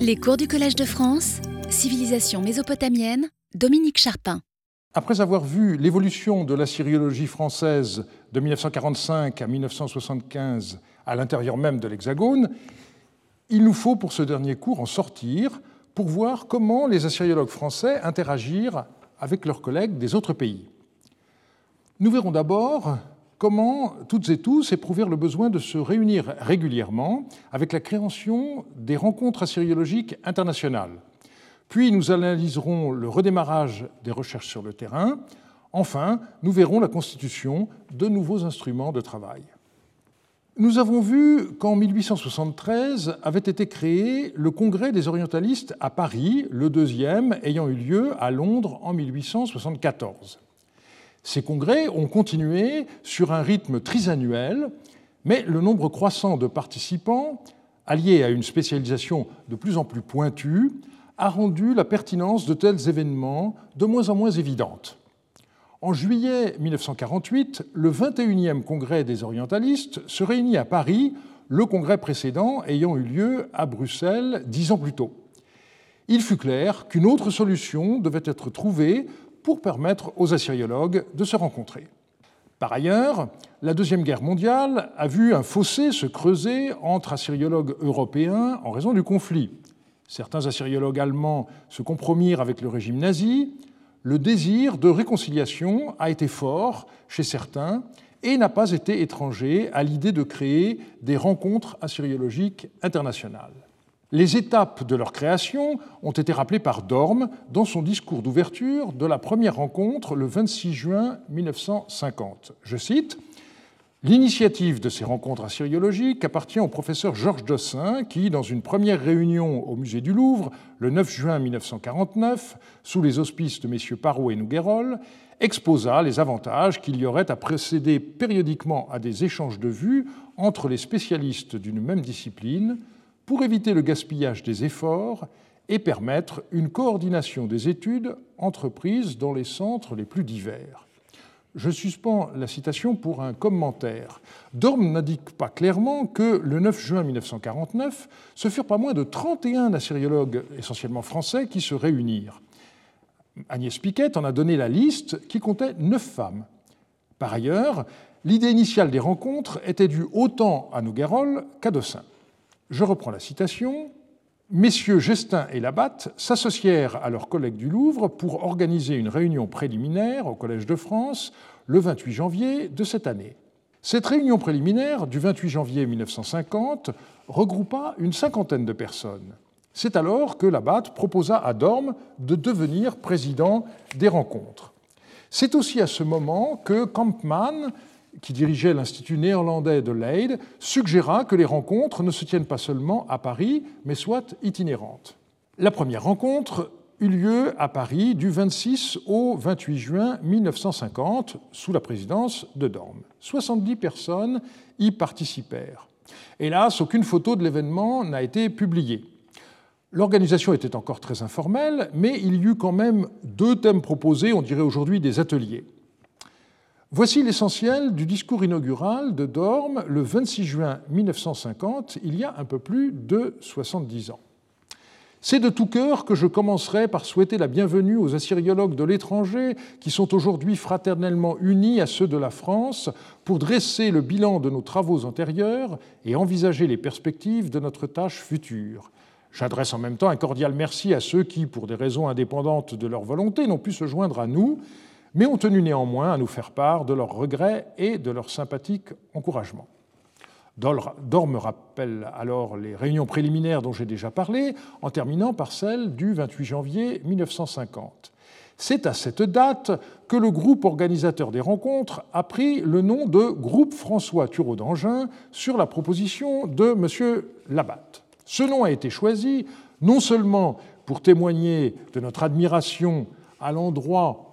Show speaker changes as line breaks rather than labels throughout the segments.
Les cours du Collège de France, Civilisation mésopotamienne, Dominique Charpin.
Après avoir vu l'évolution de la syriologie française de 1945 à 1975 à l'intérieur même de l'Hexagone, il nous faut pour ce dernier cours en sortir pour voir comment les assyriologues français interagirent avec leurs collègues des autres pays. Nous verrons d'abord comment toutes et tous éprouvèrent le besoin de se réunir régulièrement avec la création des rencontres assyriologiques internationales. Puis nous analyserons le redémarrage des recherches sur le terrain. Enfin, nous verrons la constitution de nouveaux instruments de travail. Nous avons vu qu'en 1873 avait été créé le Congrès des orientalistes à Paris, le deuxième ayant eu lieu à Londres en 1874. Ces congrès ont continué sur un rythme trisannuel, mais le nombre croissant de participants, allié à une spécialisation de plus en plus pointue, a rendu la pertinence de tels événements de moins en moins évidente. En juillet 1948, le 21e congrès des orientalistes se réunit à Paris, le congrès précédent ayant eu lieu à Bruxelles dix ans plus tôt. Il fut clair qu'une autre solution devait être trouvée pour permettre aux assyriologues de se rencontrer. Par ailleurs, la Deuxième Guerre mondiale a vu un fossé se creuser entre assyriologues européens en raison du conflit. Certains assyriologues allemands se compromirent avec le régime nazi. Le désir de réconciliation a été fort chez certains et n'a pas été étranger à l'idée de créer des rencontres assyriologiques internationales. Les étapes de leur création ont été rappelées par Dorme dans son discours d'ouverture de la première rencontre le 26 juin 1950. Je cite L'initiative de ces rencontres assyriologiques appartient au professeur Georges Dossin, qui, dans une première réunion au musée du Louvre, le 9 juin 1949, sous les auspices de messieurs Parot et Nouguerol, exposa les avantages qu'il y aurait à procéder périodiquement à des échanges de vues entre les spécialistes d'une même discipline, pour éviter le gaspillage des efforts et permettre une coordination des études entreprises dans les centres les plus divers. Je suspends la citation pour un commentaire. Dorme n'indique pas clairement que le 9 juin 1949, ce furent pas moins de 31 assyriologues, essentiellement français, qui se réunirent. Agnès Piquet en a donné la liste qui comptait neuf femmes. Par ailleurs, l'idée initiale des rencontres était due autant à Nouguerol qu'à Dossin. Je reprends la citation. Messieurs Gestin et Labatte s'associèrent à leurs collègues du Louvre pour organiser une réunion préliminaire au Collège de France le 28 janvier de cette année. Cette réunion préliminaire du 28 janvier 1950 regroupa une cinquantaine de personnes. C'est alors que Labatte proposa à Dorme de devenir président des rencontres. C'est aussi à ce moment que Kampmann qui dirigeait l'Institut néerlandais de Leyde, suggéra que les rencontres ne se tiennent pas seulement à Paris, mais soient itinérantes. La première rencontre eut lieu à Paris du 26 au 28 juin 1950, sous la présidence de Dorme. 70 personnes y participèrent. Hélas, aucune photo de l'événement n'a été publiée. L'organisation était encore très informelle, mais il y eut quand même deux thèmes proposés, on dirait aujourd'hui des ateliers. Voici l'essentiel du discours inaugural de Dorme le 26 juin 1950, il y a un peu plus de 70 ans. C'est de tout cœur que je commencerai par souhaiter la bienvenue aux assyriologues de l'étranger qui sont aujourd'hui fraternellement unis à ceux de la France pour dresser le bilan de nos travaux antérieurs et envisager les perspectives de notre tâche future. J'adresse en même temps un cordial merci à ceux qui, pour des raisons indépendantes de leur volonté, n'ont pu se joindre à nous mais ont tenu néanmoins à nous faire part de leurs regrets et de leur sympathique encouragement. Dorme rappelle alors les réunions préliminaires dont j'ai déjà parlé, en terminant par celle du 28 janvier 1950. C'est à cette date que le groupe organisateur des rencontres a pris le nom de Groupe François Thureau d'Angin sur la proposition de M. Labatte. Ce nom a été choisi non seulement pour témoigner de notre admiration à l'endroit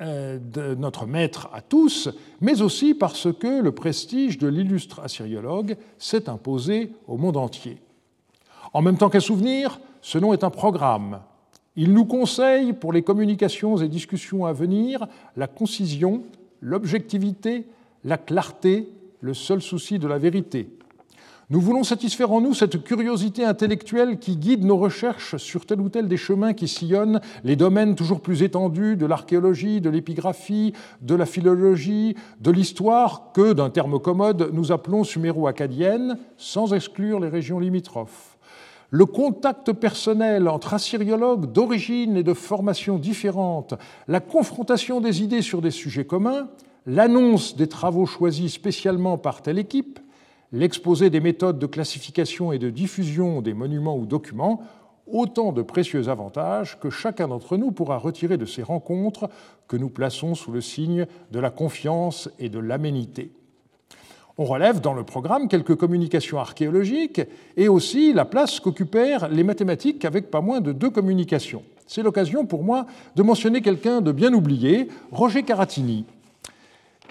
de notre maître à tous, mais aussi parce que le prestige de l'illustre assyriologue s'est imposé au monde entier. En même temps qu'un souvenir, ce nom est un programme. Il nous conseille, pour les communications et discussions à venir, la concision, l'objectivité, la clarté, le seul souci de la vérité. Nous voulons satisfaire en nous cette curiosité intellectuelle qui guide nos recherches sur tel ou tel des chemins qui sillonnent les domaines toujours plus étendus de l'archéologie, de l'épigraphie, de la philologie, de l'histoire, que, d'un terme commode, nous appelons suméro-acadienne, sans exclure les régions limitrophes. Le contact personnel entre assyriologues d'origine et de formation différentes, la confrontation des idées sur des sujets communs, l'annonce des travaux choisis spécialement par telle équipe, l'exposé des méthodes de classification et de diffusion des monuments ou documents, autant de précieux avantages que chacun d'entre nous pourra retirer de ces rencontres que nous plaçons sous le signe de la confiance et de l'aménité. On relève dans le programme quelques communications archéologiques et aussi la place qu'occupèrent les mathématiques avec pas moins de deux communications. C'est l'occasion pour moi de mentionner quelqu'un de bien oublié, Roger Caratini,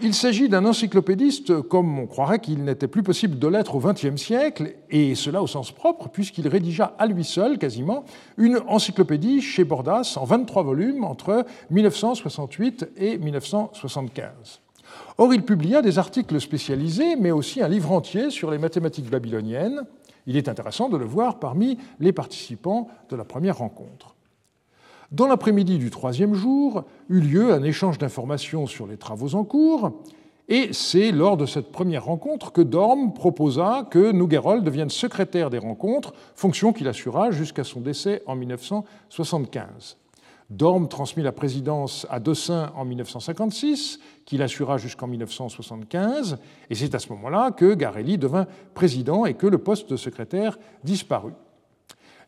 il s'agit d'un encyclopédiste comme on croirait qu'il n'était plus possible de l'être au XXe siècle, et cela au sens propre, puisqu'il rédigea à lui seul, quasiment, une encyclopédie chez Bordas en 23 volumes entre 1968 et 1975. Or, il publia des articles spécialisés, mais aussi un livre entier sur les mathématiques babyloniennes. Il est intéressant de le voir parmi les participants de la première rencontre. Dans l'après-midi du troisième jour eut lieu un échange d'informations sur les travaux en cours, et c'est lors de cette première rencontre que Dorm proposa que Nouguerol devienne secrétaire des rencontres, fonction qu'il assura jusqu'à son décès en 1975. Dorm transmit la présidence à Dossin en 1956, qu'il assura jusqu'en 1975, et c'est à ce moment-là que Garelli devint président et que le poste de secrétaire disparut.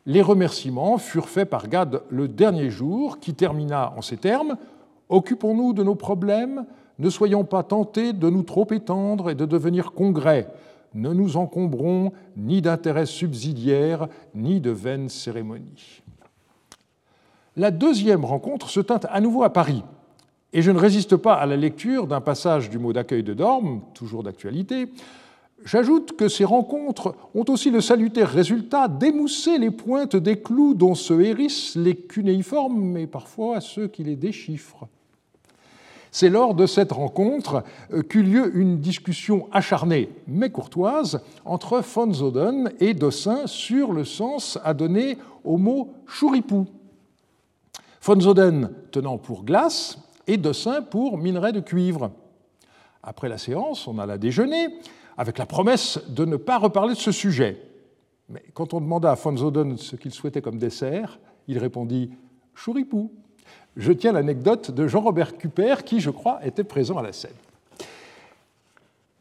Les remerciements furent faits par Gad le dernier jour, qui termina en ces termes Occupons-nous de nos problèmes, ne soyons pas tentés de nous trop étendre et de devenir congrès. Ne nous encombrons ni d'intérêts subsidiaires, ni de vaines cérémonies. La deuxième rencontre se tint à nouveau à Paris, et je ne résiste pas à la lecture d'un passage du mot d'accueil de Dorme, toujours d'actualité, J'ajoute que ces rencontres ont aussi le salutaire résultat d'émousser les pointes des clous dont se hérissent les cunéiformes, mais parfois ceux qui les déchiffrent. C'est lors de cette rencontre euh, qu'eut lieu une discussion acharnée mais courtoise entre von Zoden et Dossin sur le sens à donner au mot chouripou. Von Zoden tenant pour glace et Dossin pour minerai de cuivre. Après la séance, on alla déjeuner avec la promesse de ne pas reparler de ce sujet. Mais quand on demanda à von Zoden ce qu'il souhaitait comme dessert, il répondit Chouripou. Je tiens l'anecdote de Jean-Robert Cuper, qui, je crois, était présent à la scène.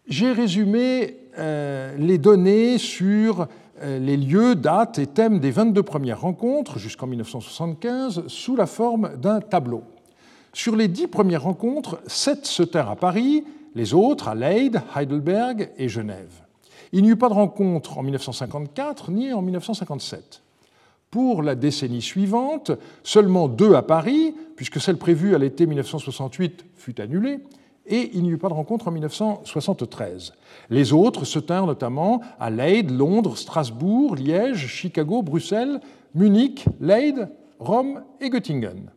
J'ai résumé euh, les données sur euh, les lieux, dates et thèmes des 22 premières rencontres jusqu'en 1975 sous la forme d'un tableau. Sur les dix premières rencontres, sept se tinrent à Paris, les autres à Leyde, Heidelberg et Genève. Il n'y eut pas de rencontre en 1954 ni en 1957. Pour la décennie suivante, seulement deux à Paris, puisque celle prévue à l'été 1968 fut annulée, et il n'y eut pas de rencontre en 1973. Les autres se tinrent notamment à Leyde, Londres, Strasbourg, Liège, Chicago, Bruxelles, Munich, Leyde, Rome et Göttingen.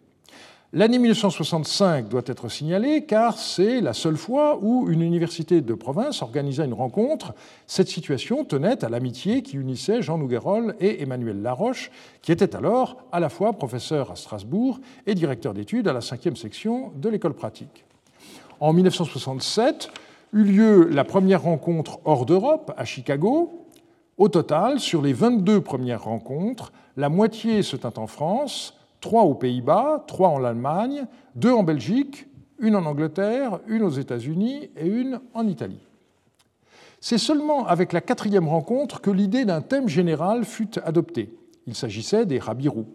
L'année 1965 doit être signalée car c'est la seule fois où une université de province organisa une rencontre. Cette situation tenait à l'amitié qui unissait Jean Nouguerol et Emmanuel Laroche, qui était alors à la fois professeur à Strasbourg et directeur d'études à la cinquième section de l'école pratique. En 1967 eut lieu la première rencontre hors d'Europe à Chicago. Au total, sur les 22 premières rencontres, la moitié se tint en France, trois aux Pays-Bas, trois en Allemagne, deux en Belgique, une en Angleterre, une aux États-Unis et une en Italie. C'est seulement avec la quatrième rencontre que l'idée d'un thème général fut adoptée. Il s'agissait des Rabirous.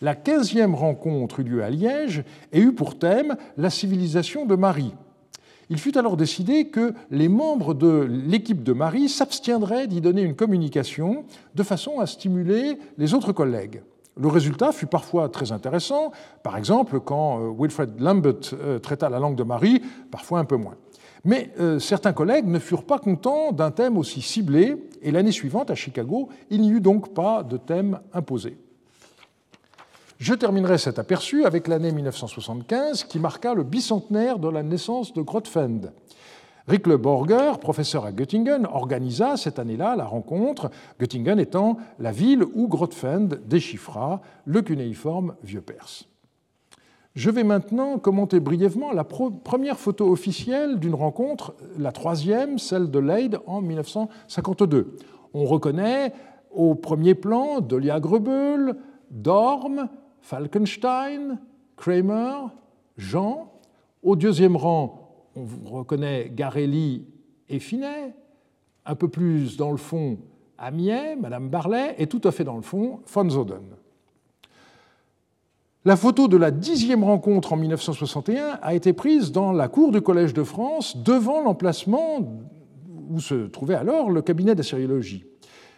La quinzième rencontre eut lieu à Liège et eut pour thème la civilisation de Marie. Il fut alors décidé que les membres de l'équipe de Marie s'abstiendraient d'y donner une communication de façon à stimuler les autres collègues. Le résultat fut parfois très intéressant, par exemple quand euh, Wilfred Lambert euh, traita la langue de Marie, parfois un peu moins. Mais euh, certains collègues ne furent pas contents d'un thème aussi ciblé, et l'année suivante, à Chicago, il n'y eut donc pas de thème imposé. Je terminerai cet aperçu avec l'année 1975 qui marqua le bicentenaire de la naissance de Grotefend. Rickle Borger, professeur à Göttingen, organisa cette année-là la rencontre, Göttingen étant la ville où Grotefend déchiffra le cunéiforme vieux perse. Je vais maintenant commenter brièvement la première photo officielle d'une rencontre, la troisième, celle de Leyde en 1952. On reconnaît au premier plan Dolia Grebel, Dorm, Falkenstein, Kramer, Jean. Au deuxième rang, on reconnaît Garelli et Finet, un peu plus dans le fond, Amiens, Madame Barlet, et tout à fait dans le fond, von Zoden. La photo de la dixième rencontre en 1961 a été prise dans la cour du Collège de France, devant l'emplacement où se trouvait alors le cabinet d'assyriologie.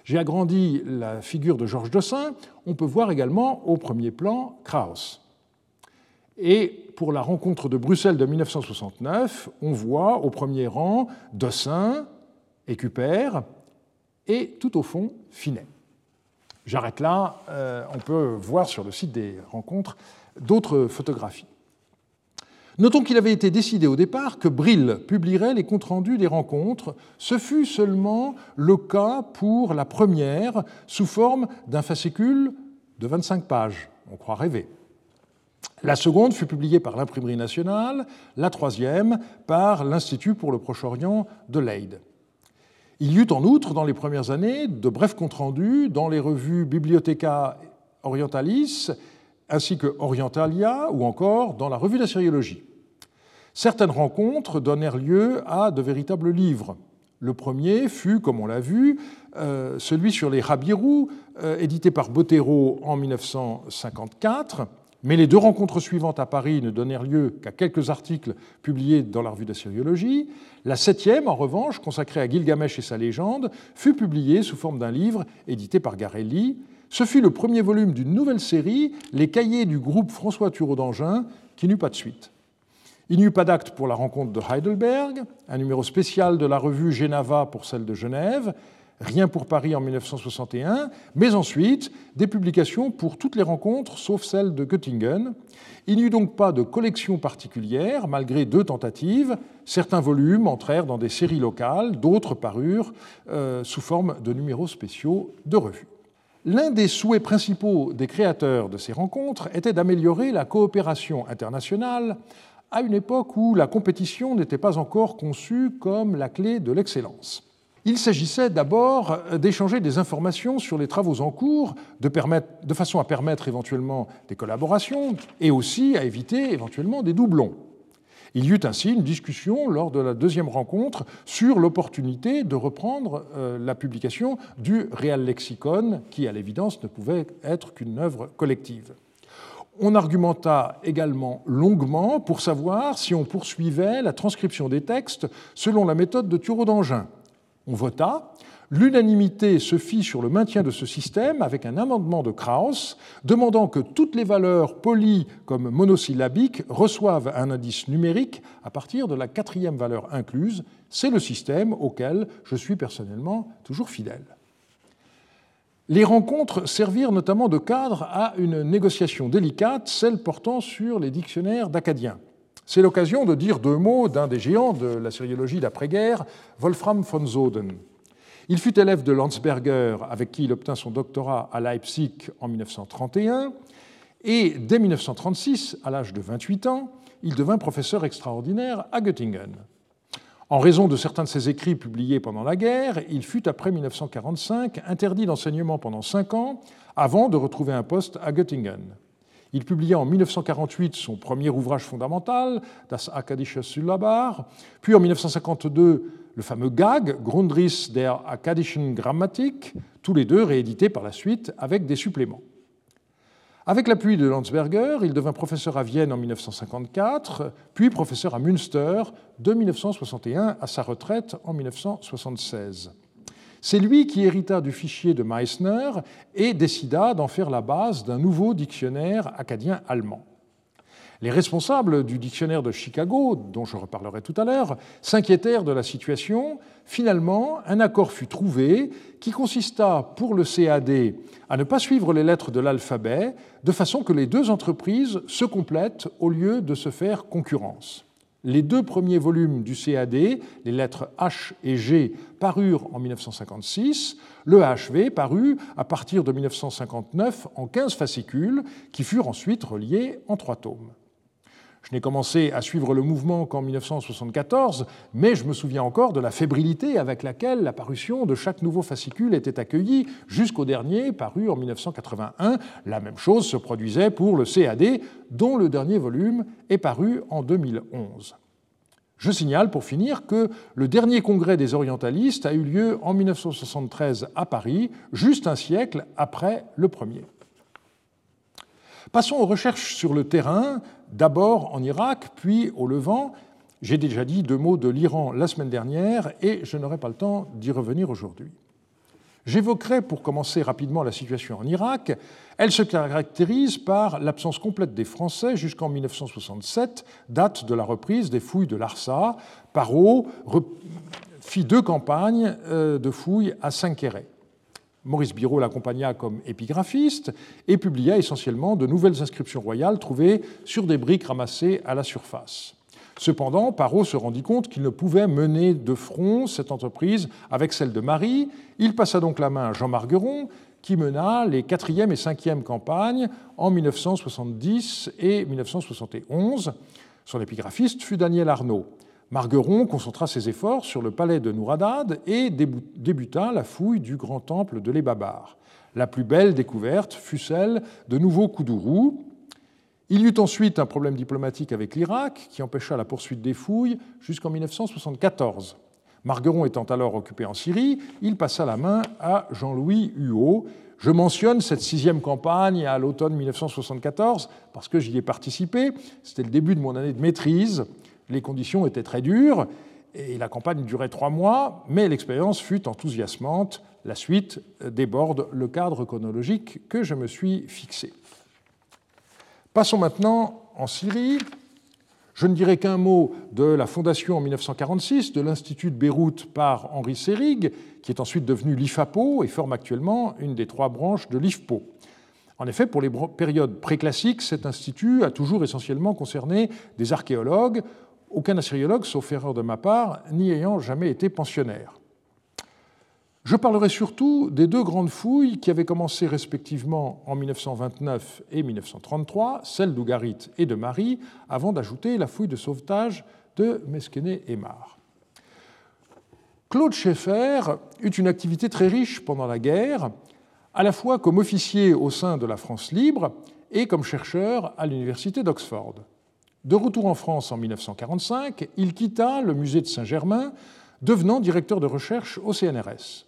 J'ai agrandi la figure de Georges Dossin. On peut voir également au premier plan Krauss. Et pour la rencontre de Bruxelles de 1969, on voit au premier rang Dossin, Écupère et tout au fond Finet. J'arrête là, euh, on peut voir sur le site des rencontres d'autres photographies. Notons qu'il avait été décidé au départ que Brill publierait les comptes rendus des rencontres. Ce fut seulement le cas pour la première, sous forme d'un fascicule de 25 pages. On croit rêver. La seconde fut publiée par l'Imprimerie nationale, la troisième par l'Institut pour le Proche-Orient de Leyde. Il y eut en outre, dans les premières années, de brefs comptes rendus dans les revues Bibliotheca Orientalis ainsi que Orientalia ou encore dans la revue d'assyriologie. Certaines rencontres donnèrent lieu à de véritables livres. Le premier fut, comme on l'a vu, euh, celui sur les Rabirou, euh, édité par Bottero en 1954, mais les deux rencontres suivantes à Paris ne donnèrent lieu qu'à quelques articles publiés dans la revue d'assyriologie. La septième, en revanche, consacrée à Gilgamesh et sa légende, fut publiée sous forme d'un livre édité par Garelli. Ce fut le premier volume d'une nouvelle série, Les cahiers du groupe François Thureau d'Angin, qui n'eut pas de suite. Il n'y eut pas d'acte pour la rencontre de Heidelberg, un numéro spécial de la revue Genava pour celle de Genève, Rien pour Paris en 1961, mais ensuite des publications pour toutes les rencontres sauf celle de Göttingen. Il n'y eut donc pas de collection particulière, malgré deux tentatives. Certains volumes entrèrent dans des séries locales, d'autres parurent euh, sous forme de numéros spéciaux de revues. L'un des souhaits principaux des créateurs de ces rencontres était d'améliorer la coopération internationale à une époque où la compétition n'était pas encore conçue comme la clé de l'excellence. Il s'agissait d'abord d'échanger des informations sur les travaux en cours, de, de, façon à permettre éventuellement des collaborations et aussi à éviter éventuellement des doublons. Il y eut ainsi une discussion lors de la deuxième rencontre sur l'opportunité de reprendre euh, la publication du Real Lexicon, qui à l'évidence ne pouvait être qu'une œuvre collective. On argumenta également longuement pour savoir si on poursuivait la transcription des textes selon la méthode de Thureau d'Angin on vota. L'unanimité se fit sur le maintien de ce système avec un amendement de Krauss demandant que toutes les valeurs polies comme monosyllabiques reçoivent un indice numérique à partir de la quatrième valeur incluse. C'est le système auquel je suis personnellement toujours fidèle. Les rencontres servirent notamment de cadre à une négociation délicate, celle portant sur les dictionnaires d'acadiens. C'est l'occasion de dire deux mots d'un des géants de la sériologie d'après-guerre, Wolfram von Soden. Il fut élève de Landsberger, avec qui il obtint son doctorat à Leipzig en 1931, et dès 1936, à l'âge de 28 ans, il devint professeur extraordinaire à Göttingen. En raison de certains de ses écrits publiés pendant la guerre, il fut, après 1945, interdit d'enseignement pendant cinq ans avant de retrouver un poste à Göttingen. Il publia en 1948 son premier ouvrage fondamental, Das Akkadische Syllabar, puis en 1952 le fameux GAG, Grundriss der Akkadischen Grammatik, tous les deux réédités par la suite avec des suppléments. Avec l'appui de Landsberger, il devint professeur à Vienne en 1954, puis professeur à Münster de 1961 à sa retraite en 1976. C'est lui qui hérita du fichier de Meissner et décida d'en faire la base d'un nouveau dictionnaire acadien allemand. Les responsables du dictionnaire de Chicago, dont je reparlerai tout à l'heure, s'inquiétèrent de la situation. Finalement, un accord fut trouvé qui consista pour le CAD à ne pas suivre les lettres de l'alphabet, de façon que les deux entreprises se complètent au lieu de se faire concurrence. Les deux premiers volumes du CAD, les lettres H et G, parurent en 1956. Le HV parut à partir de 1959 en 15 fascicules qui furent ensuite reliés en trois tomes. Je n'ai commencé à suivre le mouvement qu'en 1974, mais je me souviens encore de la fébrilité avec laquelle la parution de chaque nouveau fascicule était accueillie jusqu'au dernier paru en 1981. La même chose se produisait pour le CAD, dont le dernier volume est paru en 2011. Je signale pour finir que le dernier congrès des orientalistes a eu lieu en 1973 à Paris, juste un siècle après le premier. Passons aux recherches sur le terrain, d'abord en Irak, puis au Levant. J'ai déjà dit deux mots de l'Iran la semaine dernière et je n'aurai pas le temps d'y revenir aujourd'hui. J'évoquerai pour commencer rapidement la situation en Irak. Elle se caractérise par l'absence complète des Français jusqu'en 1967, date de la reprise des fouilles de Larsa. Parot fit deux campagnes euh, de fouilles à Saint-Quéret. Maurice Biraud l'accompagna comme épigraphiste et publia essentiellement de nouvelles inscriptions royales trouvées sur des briques ramassées à la surface. Cependant, Parot se rendit compte qu'il ne pouvait mener de front cette entreprise avec celle de Marie. Il passa donc la main à Jean Margueron, qui mena les 4e et 5e campagnes en 1970 et 1971. Son épigraphiste fut Daniel Arnaud. Margueron concentra ses efforts sur le palais de Nouradad et débuta la fouille du grand temple de l'Ebabbar. La plus belle découverte fut celle de Nouveau Koudourou. Il y eut ensuite un problème diplomatique avec l'Irak qui empêcha la poursuite des fouilles jusqu'en 1974. Margueron étant alors occupé en Syrie, il passa la main à Jean-Louis Huot. Je mentionne cette sixième campagne à l'automne 1974 parce que j'y ai participé. C'était le début de mon année de maîtrise. Les conditions étaient très dures et la campagne durait trois mois, mais l'expérience fut enthousiasmante. La suite déborde le cadre chronologique que je me suis fixé. Passons maintenant en Syrie. Je ne dirai qu'un mot de la fondation en 1946 de l'Institut de Beyrouth par Henri Sérig, qui est ensuite devenu l'IFAPO et forme actuellement une des trois branches de l'IFPO. En effet, pour les périodes préclassiques, cet institut a toujours essentiellement concerné des archéologues, aucun assyriologue, sauf erreur de ma part, n'y ayant jamais été pensionnaire. Je parlerai surtout des deux grandes fouilles qui avaient commencé respectivement en 1929 et 1933, celle d'Ougarit et de Marie, avant d'ajouter la fouille de sauvetage de Mesquené et. Claude Schaeffer eut une activité très riche pendant la guerre, à la fois comme officier au sein de la France libre et comme chercheur à l'université d'Oxford. De retour en France en 1945, il quitta le musée de Saint-Germain, devenant directeur de recherche au CNRS.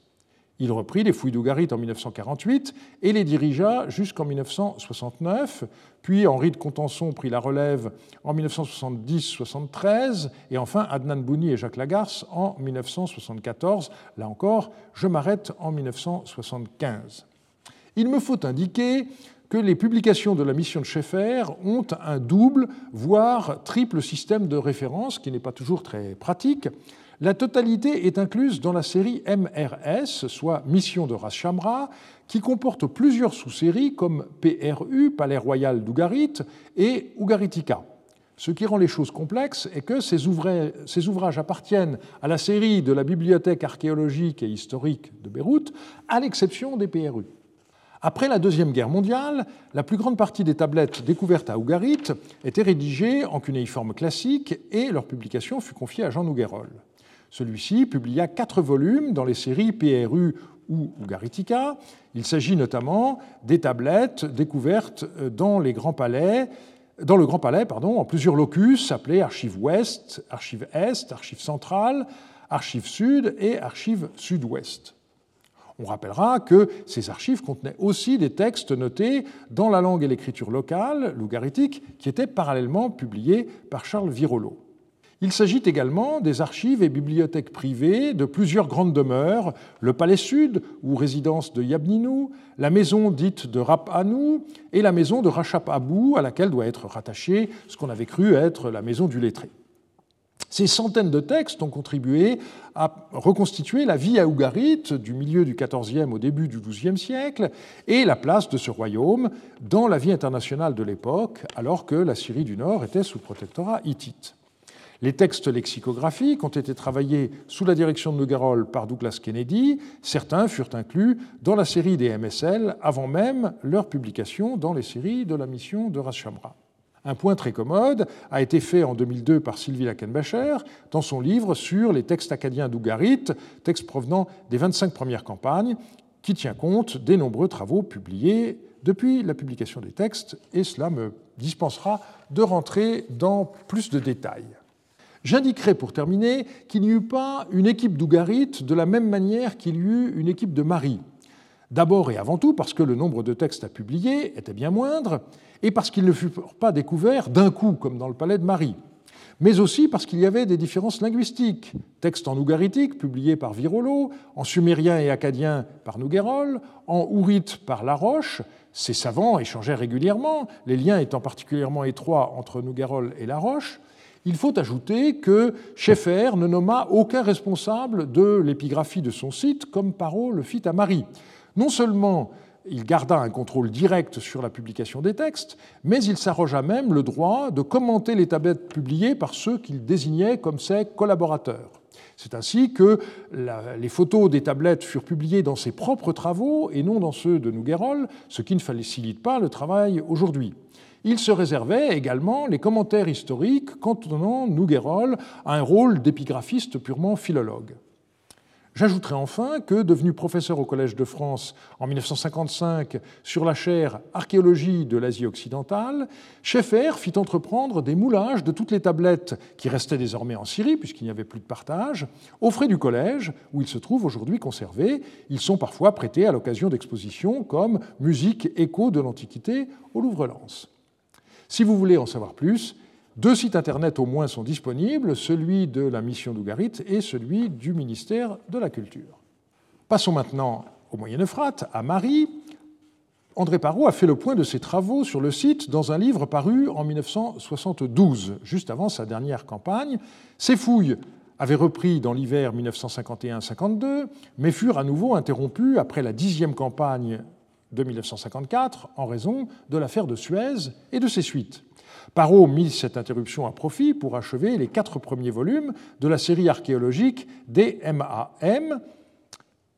Il reprit les fouilles d'Ougarit en 1948 et les dirigea jusqu'en 1969, puis Henri de Contenson prit la relève en 1970-73, et enfin Adnan Bouni et Jacques Lagarce en 1974. Là encore, je m'arrête en 1975. Il me faut indiquer que les publications de la mission de Schaeffer ont un double, voire triple système de référence, qui n'est pas toujours très pratique. La totalité est incluse dans la série MRS, soit Mission de Rashamra, qui comporte plusieurs sous-séries comme PRU, Palais Royal d'Ougarit, et Ougaritica. Ce qui rend les choses complexes est que ces ouvrages appartiennent à la série de la Bibliothèque archéologique et historique de Beyrouth, à l'exception des PRU. Après la Deuxième Guerre mondiale, la plus grande partie des tablettes découvertes à Ougarit étaient rédigées en cunéiforme classique et leur publication fut confiée à Jean Nouguerol. Celui-ci publia quatre volumes dans les séries PRU ou Ougaritica. Il s'agit notamment des tablettes découvertes palais, dans le Grand Palais pardon, en plusieurs locus appelés Archives Ouest, Archives Est, Archives Centrales, Archives Sud et Archives Sud-Ouest. On rappellera que ces archives contenaient aussi des textes notés dans la langue et l'écriture locale, l'ougaritique, qui étaient parallèlement publiés par Charles Virolo. Il s'agit également des archives et bibliothèques privées de plusieurs grandes demeures, le Palais Sud, ou résidence de Yabninou, la maison dite de Rap Anou et la maison de Rachap Abou, à laquelle doit être rattachée ce qu'on avait cru être la maison du lettré. Ces centaines de textes ont contribué à reconstituer la vie à Ougarit du milieu du XIVe au début du XIIe siècle et la place de ce royaume dans la vie internationale de l'époque, alors que la Syrie du Nord était sous protectorat hittite. Les textes lexicographiques ont été travaillés sous la direction de Noguerol par Douglas Kennedy. Certains furent inclus dans la série des MSL avant même leur publication dans les séries de la mission de Rashamra. Un point très commode a été fait en 2002 par Sylvie Lackenbacher dans son livre sur les textes acadiens d'Ougarit, textes provenant des 25 premières campagnes, qui tient compte des nombreux travaux publiés depuis la publication des textes, et cela me dispensera de rentrer dans plus de détails. J'indiquerai pour terminer qu'il n'y eut pas une équipe d'Ougarit de la même manière qu'il y eut une équipe de Marie. D'abord et avant tout parce que le nombre de textes à publier était bien moindre, et parce qu'ils ne furent pas découverts d'un coup, comme dans le palais de Marie, mais aussi parce qu'il y avait des différences linguistiques. Textes en ougaritique publiés par Virolo, en sumérien et acadien par Nouguerol, en ourite par Laroche. Ces savants échangeaient régulièrement, les liens étant particulièrement étroits entre Nouguerol et Laroche. Il faut ajouter que Schaeffer ne nomma aucun responsable de l'épigraphie de son site, comme Parot le fit à Marie. Non seulement il garda un contrôle direct sur la publication des textes, mais il s'arrogea même le droit de commenter les tablettes publiées par ceux qu'il désignait comme ses collaborateurs. C'est ainsi que les photos des tablettes furent publiées dans ses propres travaux et non dans ceux de Nouguerol, ce qui ne facilite pas le travail aujourd'hui. Il se réservait également les commentaires historiques cantonnant Nouguerol à un rôle d'épigraphiste purement philologue. J'ajouterai enfin que, devenu professeur au Collège de France en 1955 sur la chaire Archéologie de l'Asie occidentale, Schaeffer fit entreprendre des moulages de toutes les tablettes qui restaient désormais en Syrie, puisqu'il n'y avait plus de partage, aux frais du collège, où ils se trouvent aujourd'hui conservés. Ils sont parfois prêtés à l'occasion d'expositions comme Musique, écho de l'Antiquité au Louvre-Lens. Si vous voulez en savoir plus, deux sites Internet au moins sont disponibles, celui de la mission d'Ougarit et celui du ministère de la Culture. Passons maintenant au Moyen-Euphrate, à Marie. André Parot a fait le point de ses travaux sur le site dans un livre paru en 1972, juste avant sa dernière campagne. Ses fouilles avaient repris dans l'hiver 1951-52, mais furent à nouveau interrompues après la dixième campagne de 1954 en raison de l'affaire de Suez et de ses suites. Parot mit cette interruption à profit pour achever les quatre premiers volumes de la série archéologique des MAM.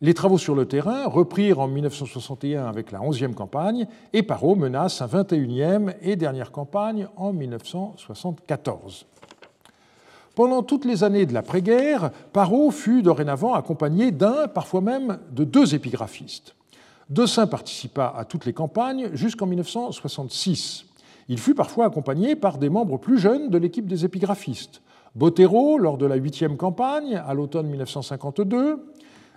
Les travaux sur le terrain reprirent en 1961 avec la 11e campagne et Parot mena sa 21e et dernière campagne en 1974. Pendant toutes les années de l'après-guerre, Parot fut dorénavant accompagné d'un, parfois même de deux épigraphistes. Dessin participa à toutes les campagnes jusqu'en 1966. Il fut parfois accompagné par des membres plus jeunes de l'équipe des épigraphistes. Bottero lors de la huitième campagne à l'automne 1952,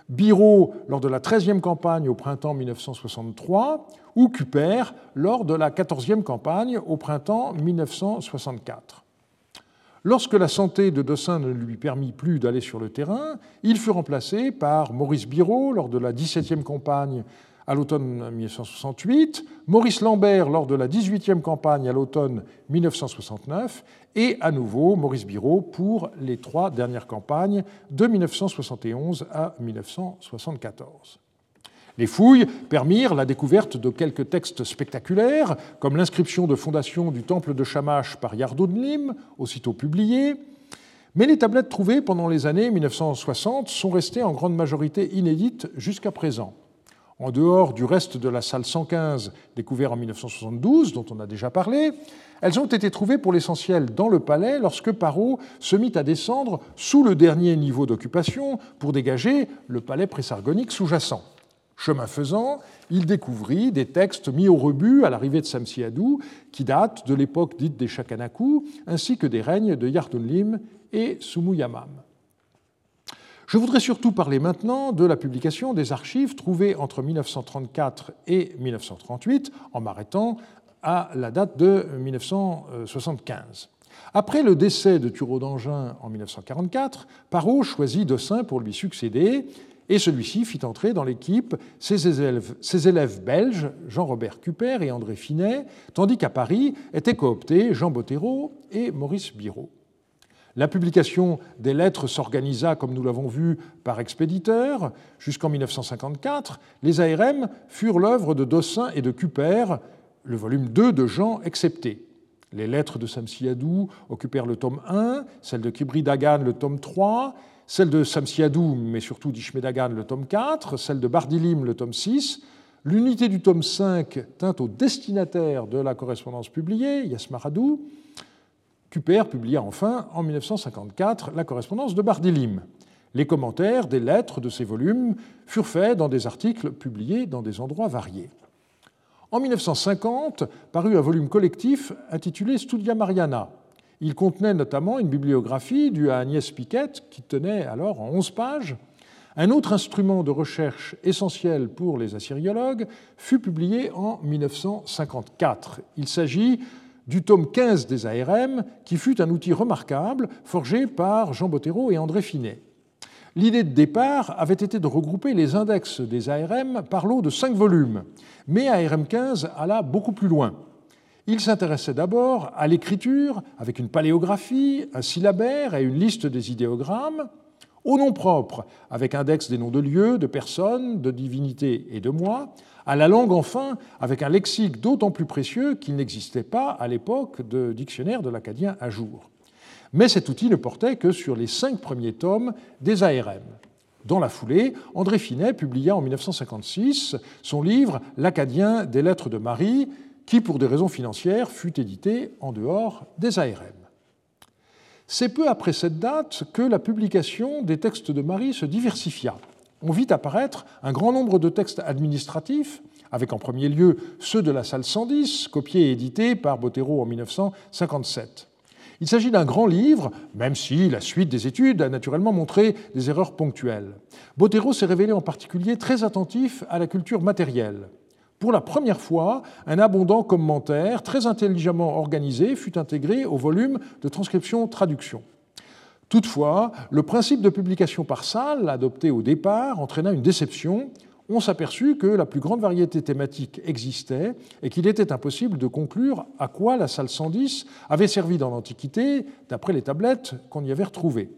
Biro lors de la treizième campagne au printemps 1963, ou Cuper lors de la quatorzième campagne au printemps 1964. Lorsque la santé de Dossin ne lui permit plus d'aller sur le terrain, il fut remplacé par Maurice Biro lors de la 17e campagne à l'automne 1968, Maurice Lambert lors de la 18e campagne à l'automne 1969, et à nouveau Maurice Biro pour les trois dernières campagnes de 1971 à 1974. Les fouilles permirent la découverte de quelques textes spectaculaires, comme l'inscription de fondation du temple de Shamash par Yardodlim, aussitôt publié, mais les tablettes trouvées pendant les années 1960 sont restées en grande majorité inédites jusqu'à présent en dehors du reste de la salle 115 découvert en 1972, dont on a déjà parlé, elles ont été trouvées pour l'essentiel dans le palais lorsque Parot se mit à descendre sous le dernier niveau d'occupation pour dégager le palais présargonique sous-jacent. Chemin faisant, il découvrit des textes mis au rebut à l'arrivée de Samsiadou, qui datent de l'époque dite des Chakanakou, ainsi que des règnes de Yartunlim et Sumuyamam. Je voudrais surtout parler maintenant de la publication des archives trouvées entre 1934 et 1938, en m'arrêtant à la date de 1975. Après le décès de Thureau d'Angin en 1944, Parot choisit Dossin pour lui succéder et celui-ci fit entrer dans l'équipe ses élèves, belges, Jean-Robert Cuper et André Finet, tandis qu'à Paris étaient cooptés Jean Bottero et Maurice Biraud. La publication des lettres s'organisa, comme nous l'avons vu, par expéditeur. Jusqu'en 1954, les ARM furent l'œuvre de Dossin et de Cuper, le volume 2 de Jean excepté. Les lettres de Samsiadou occupèrent le tome 1, celles de Kibri Dagan le tome 3, celles de Samsiadou, mais surtout d'Ishmedagan le tome 4, celles de Bardilim le tome 6. L'unité du tome 5 tint au destinataire de la correspondance publiée, Yasmaradou. Publia enfin en 1954 la correspondance de Bardilim. Les commentaires des lettres de ces volumes furent faits dans des articles publiés dans des endroits variés. En 1950 parut un volume collectif intitulé Studia Mariana. Il contenait notamment une bibliographie due à Agnès Piquet, qui tenait alors en 11 pages. Un autre instrument de recherche essentiel pour les assyriologues fut publié en 1954. Il s'agit du tome 15 des ARM, qui fut un outil remarquable forgé par Jean Bottero et André Finet. L'idée de départ avait été de regrouper les index des ARM par lot de cinq volumes, mais ARM 15 alla beaucoup plus loin. Il s'intéressait d'abord à l'écriture, avec une paléographie, un syllabaire et une liste des idéogrammes, au nom propre, avec index des noms de lieux, de personnes, de divinités et de mois, à la langue enfin, avec un lexique d'autant plus précieux qu'il n'existait pas à l'époque de dictionnaire de l'acadien à jour. Mais cet outil ne portait que sur les cinq premiers tomes des ARM. Dans la foulée, André Finet publia en 1956 son livre L'Acadien des lettres de Marie, qui, pour des raisons financières, fut édité en dehors des ARM. C'est peu après cette date que la publication des textes de Marie se diversifia on vit apparaître un grand nombre de textes administratifs, avec en premier lieu ceux de la salle 110, copiés et édités par Bottero en 1957. Il s'agit d'un grand livre, même si la suite des études a naturellement montré des erreurs ponctuelles. Bottero s'est révélé en particulier très attentif à la culture matérielle. Pour la première fois, un abondant commentaire, très intelligemment organisé, fut intégré au volume de transcription-traduction. Toutefois, le principe de publication par salle, adopté au départ, entraîna une déception. On s'aperçut que la plus grande variété thématique existait et qu'il était impossible de conclure à quoi la salle 110 avait servi dans l'Antiquité, d'après les tablettes qu'on y avait retrouvées.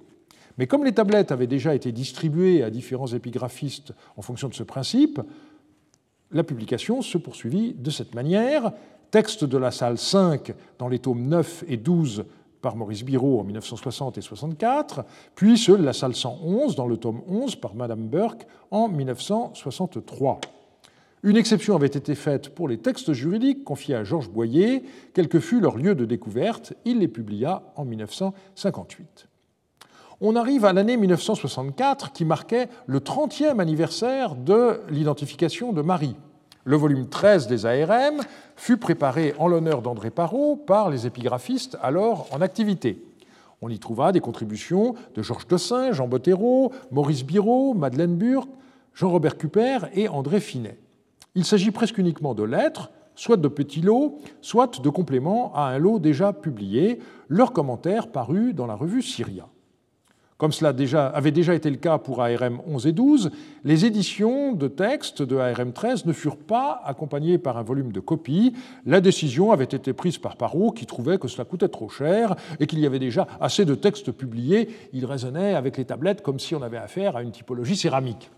Mais comme les tablettes avaient déjà été distribuées à différents épigraphistes en fonction de ce principe, la publication se poursuivit de cette manière. Texte de la salle 5 dans les tomes 9 et 12 par Maurice Biraud en 1960 et 64, puis ceux de la salle 111 dans le tome 11 par Madame Burke en 1963. Une exception avait été faite pour les textes juridiques confiés à Georges Boyer, quel que fût leur lieu de découverte, il les publia en 1958. On arrive à l'année 1964 qui marquait le 30e anniversaire de l'identification de Marie. Le volume 13 des ARM fut préparé en l'honneur d'André Parot par les épigraphistes alors en activité. On y trouva des contributions de Georges Dossin, Jean Bottero, Maurice Biraud, Madeleine Burke, Jean-Robert Cuper et André Finet. Il s'agit presque uniquement de lettres, soit de petits lots, soit de compléments à un lot déjà publié, leurs commentaires parus dans la revue Syria. Comme cela avait déjà été le cas pour ARM 11 et 12, les éditions de textes de ARM 13 ne furent pas accompagnées par un volume de copies. La décision avait été prise par Parot, qui trouvait que cela coûtait trop cher et qu'il y avait déjà assez de textes publiés. Il raisonnait avec les tablettes comme si on avait affaire à une typologie céramique.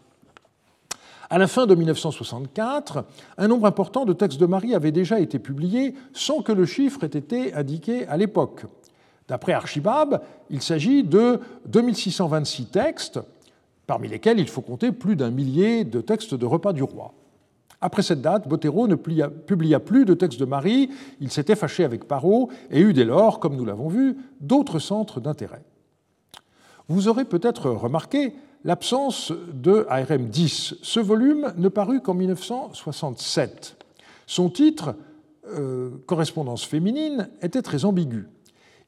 À la fin de 1964, un nombre important de textes de Marie avaient déjà été publiés sans que le chiffre ait été indiqué à l'époque. D'après Archibab, il s'agit de 2626 textes, parmi lesquels il faut compter plus d'un millier de textes de repas du roi. Après cette date, Bottero ne publia plus de textes de Marie, il s'était fâché avec Parot et eut dès lors, comme nous l'avons vu, d'autres centres d'intérêt. Vous aurez peut-être remarqué l'absence de ARM 10. Ce volume ne parut qu'en 1967. Son titre, euh, Correspondance féminine, était très ambigu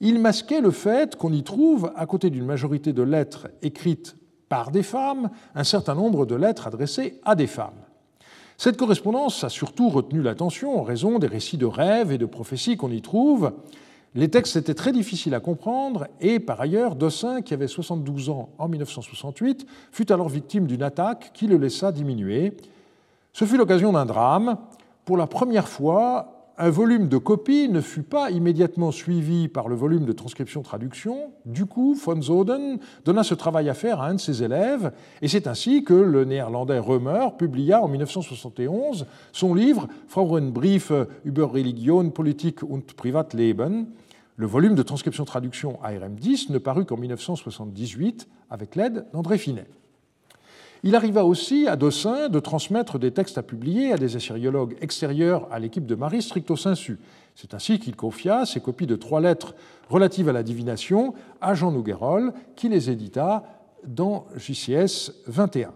il masquait le fait qu'on y trouve, à côté d'une majorité de lettres écrites par des femmes, un certain nombre de lettres adressées à des femmes. Cette correspondance a surtout retenu l'attention en raison des récits de rêves et de prophéties qu'on y trouve. Les textes étaient très difficiles à comprendre et, par ailleurs, Dossin, qui avait 72 ans en 1968, fut alors victime d'une attaque qui le laissa diminuer. Ce fut l'occasion d'un drame. Pour la première fois, un volume de copies ne fut pas immédiatement suivi par le volume de transcription-traduction. Du coup, von Zoden donna ce travail à faire à un de ses élèves, et c'est ainsi que le néerlandais Römer publia en 1971 son livre Frauenbriefe über Religion, Politik und Privatleben. Le volume de transcription-traduction ARM10 ne parut qu'en 1978 avec l'aide d'André Finet. Il arriva aussi à Dossin de transmettre des textes à publier à des assyriologues extérieurs à l'équipe de Marie stricto sensu. C'est ainsi qu'il confia ses copies de trois lettres relatives à la divination à Jean Nouguerol, qui les édita dans JCS 21.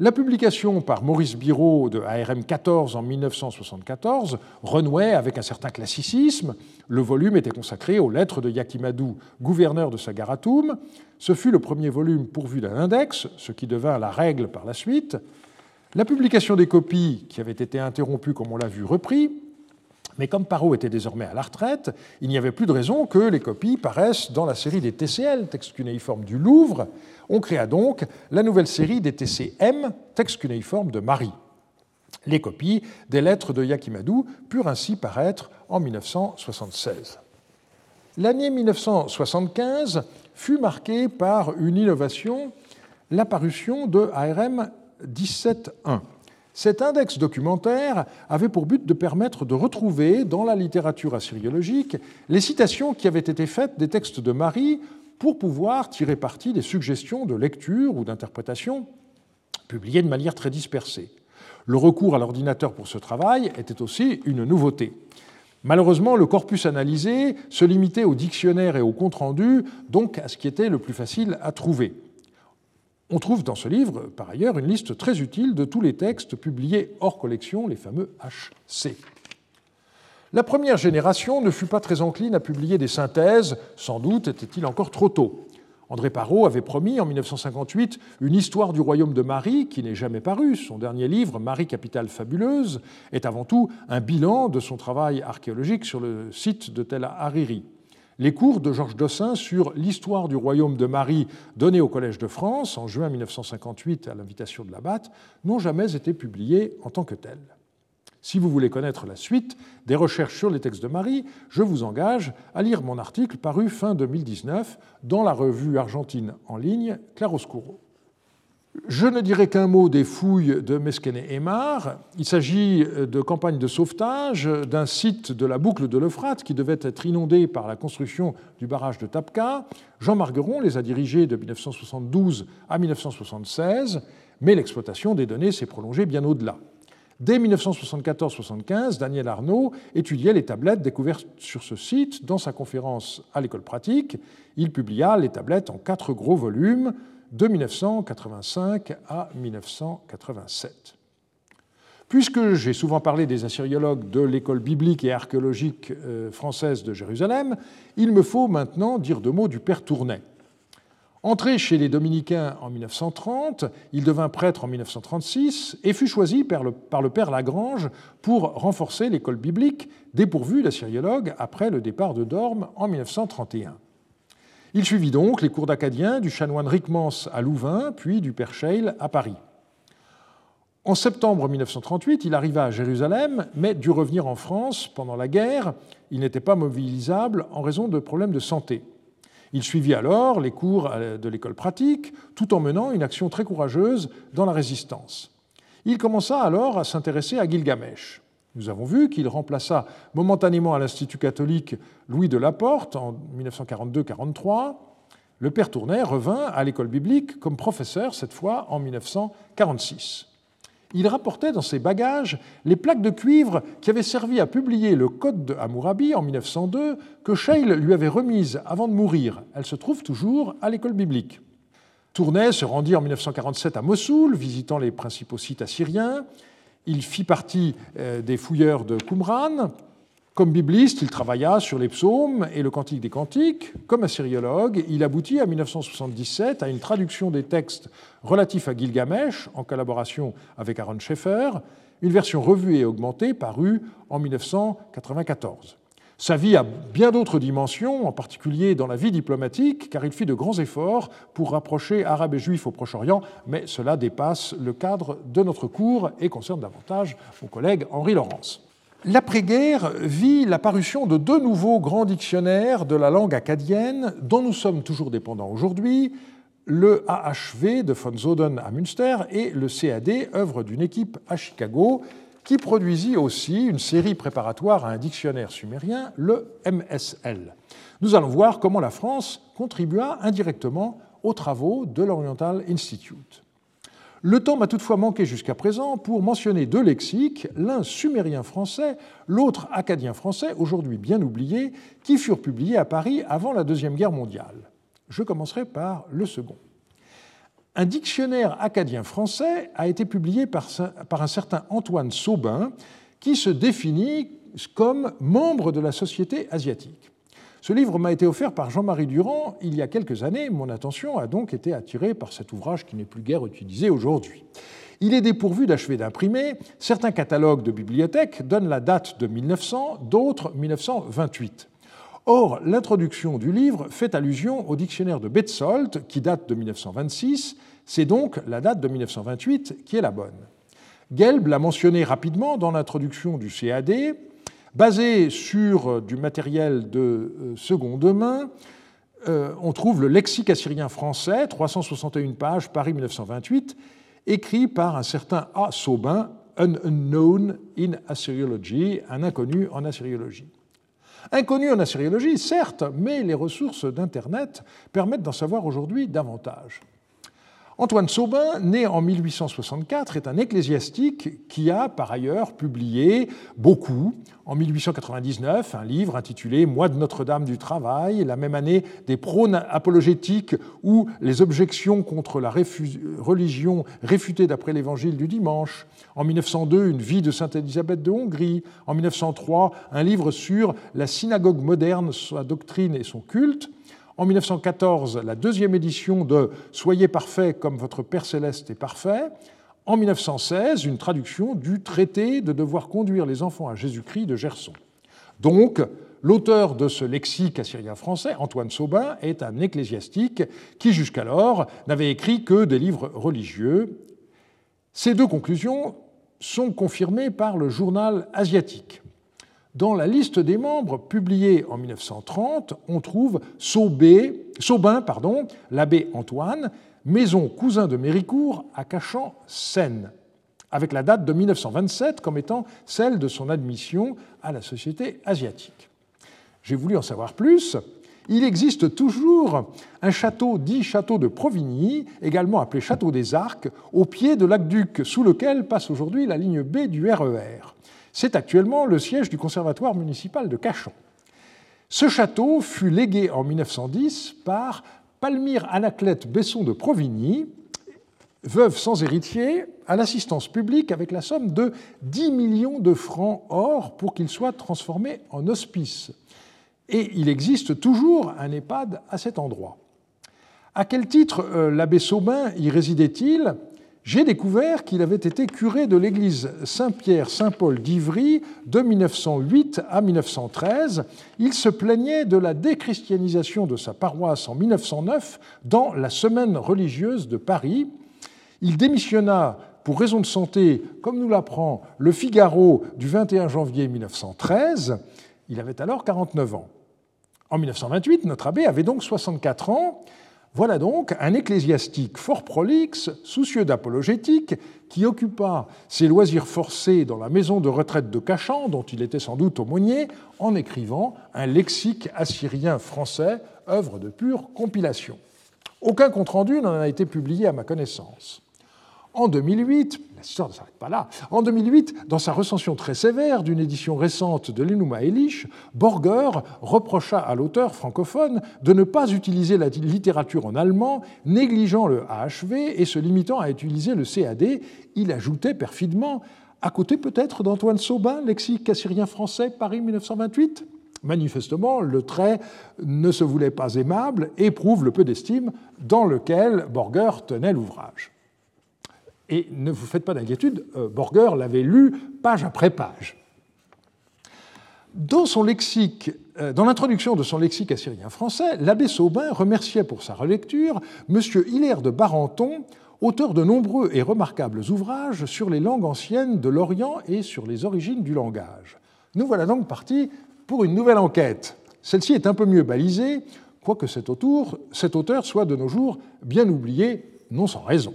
La publication par Maurice Biraud de ARM 14 en 1974 renouait avec un certain classicisme. Le volume était consacré aux lettres de Yakimadou, gouverneur de Sagaratum. Ce fut le premier volume pourvu d'un index, ce qui devint la règle par la suite. La publication des copies, qui avait été interrompue, comme on l'a vu, reprit. Mais comme Parot était désormais à la retraite, il n'y avait plus de raison que les copies paraissent dans la série des TCL, texte cunéiforme du Louvre, on créa donc la nouvelle série des TCM, texte cunéiforme de Marie. Les copies des lettres de Yakimadou purent ainsi paraître en 1976. L'année 1975 fut marquée par une innovation, l'apparition de ARM 17.1. Cet index documentaire avait pour but de permettre de retrouver dans la littérature assyriologique les citations qui avaient été faites des textes de Marie pour pouvoir tirer parti des suggestions de lecture ou d'interprétation publiées de manière très dispersée. Le recours à l'ordinateur pour ce travail était aussi une nouveauté. Malheureusement, le corpus analysé se limitait aux dictionnaires et aux comptes rendus, donc à ce qui était le plus facile à trouver. On trouve dans ce livre, par ailleurs, une liste très utile de tous les textes publiés hors collection, les fameux HC. La première génération ne fut pas très encline à publier des synthèses, sans doute était-il encore trop tôt. André Parot avait promis en 1958 une histoire du royaume de Marie qui n'est jamais parue. Son dernier livre, Marie capitale fabuleuse, est avant tout un bilan de son travail archéologique sur le site de Tel Hariri. Les cours de Georges Dossin sur l'histoire du royaume de Marie donnés au Collège de France en juin 1958 à l'invitation de l'abbate n'ont jamais été publiés en tant que tels. Si vous voulez connaître la suite des recherches sur les textes de Marie, je vous engage à lire mon article paru fin 2019 dans la revue argentine en ligne Claroscuro. Je ne dirai qu'un mot des fouilles de Mesquene Emar. Il s'agit de campagnes de sauvetage d'un site de la boucle de l'Euphrate qui devait être inondé par la construction du barrage de Tapka. Jean Margueron les a dirigées de 1972 à 1976, mais l'exploitation des données s'est prolongée bien au-delà. Dès 1974-75, Daniel Arnaud étudiait les tablettes découvertes sur ce site dans sa conférence à l'école pratique. Il publia les tablettes en quatre gros volumes de 1985 à 1987. Puisque j'ai souvent parlé des assyriologues de l'école biblique et archéologique euh, française de Jérusalem, il me faut maintenant dire deux mots du père Tournai. Entré chez les dominicains en 1930, il devint prêtre en 1936 et fut choisi par le, père Lagrange pour renforcer l'école biblique dépourvue d'assyriologues après le départ de Dorme en 1931. Il suivit donc les cours d'acadien du chanoine Rickmans à Louvain, puis du père Scheil à Paris. En septembre 1938, il arriva à Jérusalem, mais dut revenir en France pendant la guerre. Il n'était pas mobilisable en raison de problèmes de santé. Il suivit alors les cours de l'école pratique, tout en menant une action très courageuse dans la résistance. Il commença alors à s'intéresser à Gilgamesh. Nous avons vu qu'il remplaça momentanément à l'Institut catholique Louis de Laporte en 1942-43. Le père Tournai revint à l'école biblique comme professeur, cette fois en 1946 il rapportait dans ses bagages les plaques de cuivre qui avaient servi à publier le Code de Hammurabi en 1902 que Scheil lui avait remise avant de mourir. Elles se trouvent toujours à l'école biblique. Tournai se rendit en 1947 à Mossoul, visitant les principaux sites assyriens. Il fit partie euh, des fouilleurs de Qumran. Comme bibliste, il travailla sur les psaumes et le Cantique des Cantiques. Comme assyriologue, il aboutit en 1977 à une traduction des textes relatifs à Gilgamesh en collaboration avec Aaron Schaeffer, une version revue et augmentée parue en 1994. Sa vie a bien d'autres dimensions, en particulier dans la vie diplomatique, car il fit de grands efforts pour rapprocher Arabes et Juifs au Proche-Orient, mais cela dépasse le cadre de notre cours et concerne davantage mon collègue Henri Laurence. L'après-guerre vit l'apparition de deux nouveaux grands dictionnaires de la langue acadienne dont nous sommes toujours dépendants aujourd'hui, le AHV de von Zoden à Münster et le CAD, œuvre d'une équipe à Chicago, qui produisit aussi une série préparatoire à un dictionnaire sumérien, le MSL. Nous allons voir comment la France contribua indirectement aux travaux de l'Oriental Institute. Le temps m'a toutefois manqué jusqu'à présent pour mentionner deux lexiques, l'un sumérien français, l'autre acadien français, aujourd'hui bien oublié, qui furent publiés à Paris avant la Deuxième Guerre mondiale. Je commencerai par le second. Un dictionnaire acadien français a été publié par, un certain Antoine Saubin, qui se définit comme membre de la Société asiatique. Ce livre m'a été offert par Jean-Marie Durand il y a quelques années. Mon attention a donc été attirée par cet ouvrage qui n'est plus guère utilisé aujourd'hui. Il est dépourvu d'achever d'imprimer. Certains catalogues de bibliothèques donnent la date de 1900, d'autres 1928. Or, l'introduction du livre fait allusion au dictionnaire de Betzold, qui date de 1926. C'est donc la date de 1928 qui est la bonne. Gelb l'a mentionné rapidement dans l'introduction du CAD, Basé sur euh, du matériel de euh, seconde main, euh, on trouve le lexique assyrien français, 361 pages, Paris 1928, écrit par un certain A. Saubin, Unknown in Assyriology, un inconnu en assyriologie. Inconnu en assyriologie, certes, mais les ressources d'Internet permettent d'en savoir aujourd'hui davantage. Antoine Saubin, né en 1864, est un ecclésiastique qui a par ailleurs publié beaucoup, en 1899, un livre intitulé Moi de Notre-Dame du Travail, la même année des prônes apologétiques ou les objections contre la religion réfutée d'après l'évangile du dimanche, en 1902, Une vie de Sainte Élisabeth de Hongrie, en 1903, un livre sur la synagogue moderne, sa doctrine et son culte, en 1914, la deuxième édition de Soyez parfait comme votre Père céleste est parfait. En 1916, une traduction du traité de devoir conduire les enfants à Jésus-Christ de Gerson. Donc, l'auteur de ce lexique assyrien français, Antoine Saubin, est un ecclésiastique qui jusqu'alors n'avait écrit que des livres religieux. Ces deux conclusions sont confirmées par le journal asiatique. Dans la liste des membres publiée en 1930, on trouve Saubin, pardon, l'abbé Antoine, maison cousin de Méricourt à Cachan-Seine, avec la date de 1927 comme étant celle de son admission à la Société asiatique. J'ai voulu en savoir plus. Il existe toujours un château dit château de Provigny, également appelé château des Arcs, au pied de l'aqueduc sous lequel passe aujourd'hui la ligne B du RER. C'est actuellement le siège du conservatoire municipal de Cachan. Ce château fut légué en 1910 par Palmyre Anaclète Besson de Provigny, veuve sans héritier, à l'assistance publique avec la somme de 10 millions de francs or pour qu'il soit transformé en hospice. Et il existe toujours un EHPAD à cet endroit. À quel titre euh, l'abbé Saubin y résidait-il? J'ai découvert qu'il avait été curé de l'église Saint-Pierre-Saint-Paul d'Ivry de 1908 à 1913. Il se plaignait de la déchristianisation de sa paroisse en 1909 dans la Semaine religieuse de Paris. Il démissionna pour raison de santé, comme nous l'apprend le Figaro du 21 janvier 1913. Il avait alors 49 ans. En 1928, notre abbé avait donc 64 ans. Voilà donc un ecclésiastique fort prolixe, soucieux d'apologétique, qui occupa ses loisirs forcés dans la maison de retraite de Cachan, dont il était sans doute aumônier, en écrivant un lexique assyrien français, œuvre de pure compilation. Aucun compte-rendu n'en a été publié à ma connaissance. En 2008, l'histoire ne s'arrête pas là, en 2008, dans sa recension très sévère d'une édition récente de l'Enuma Elish, Borger reprocha à l'auteur francophone de ne pas utiliser la littérature en allemand, négligeant le AHV et se limitant à utiliser le CAD. Il ajoutait perfidement à côté peut-être d'Antoine Saubin, lexique assyrien français, Paris 1928 Manifestement, le trait ne se voulait pas aimable et prouve le peu d'estime dans lequel Borger tenait l'ouvrage. Et ne vous faites pas d'inquiétude, euh, Borger l'avait lu page après page. Dans son lexique, euh, dans l'introduction de son lexique assyrien français, l'abbé Saubin remerciait pour sa relecture M. Hilaire de Barenton, auteur de nombreux et remarquables ouvrages sur les langues anciennes de l'Orient et sur les origines du langage. Nous voilà donc partis pour une nouvelle enquête. Celle-ci est un peu mieux balisée, quoique cet auteur, cet auteur soit de nos jours bien oublié, non sans raison.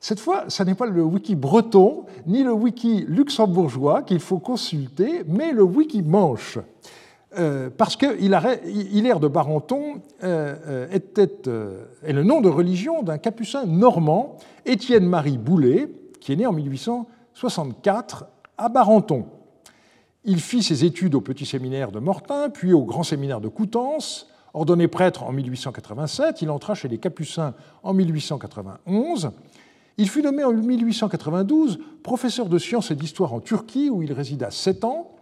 Cette fois, ce n'est pas le wiki breton ni le wiki luxembourgeois qu'il faut consulter, mais le wiki manche. Euh, parce que Hilaire de Barenton euh, euh, est le nom de religion d'un capucin normand, Étienne-Marie Boulet, qui est né en 1864 à Barenton. Il fit ses études au petit séminaire de Mortain, puis au grand séminaire de Coutances. Ordonné prêtre en 1887, il entra chez les Capucins en 1891. Il fut nommé en 1892 professeur de sciences et d'histoire en Turquie, où il résida sept ans.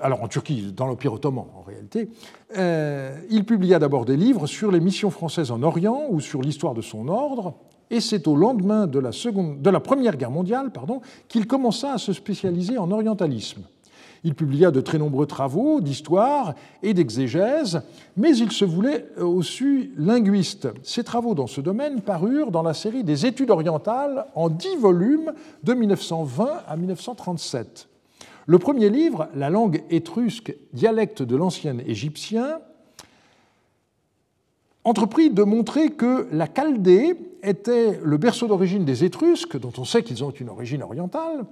Alors en Turquie, dans l'Empire ottoman en réalité. Euh, il publia d'abord des livres sur les missions françaises en Orient ou sur l'histoire de son ordre, et c'est au lendemain de la Première Guerre mondiale qu'il commença à se spécialiser en orientalisme. Il publia de très nombreux travaux d'histoire et d'exégèse, mais il se voulait aussi linguiste. Ses travaux dans ce domaine parurent dans la série des Études orientales en dix volumes de 1920 à 1937. Le premier livre, La langue étrusque, dialecte de l'ancien égyptien, entreprit de montrer que la Chaldée était le berceau d'origine des Étrusques, dont on sait qu'ils ont une origine orientale,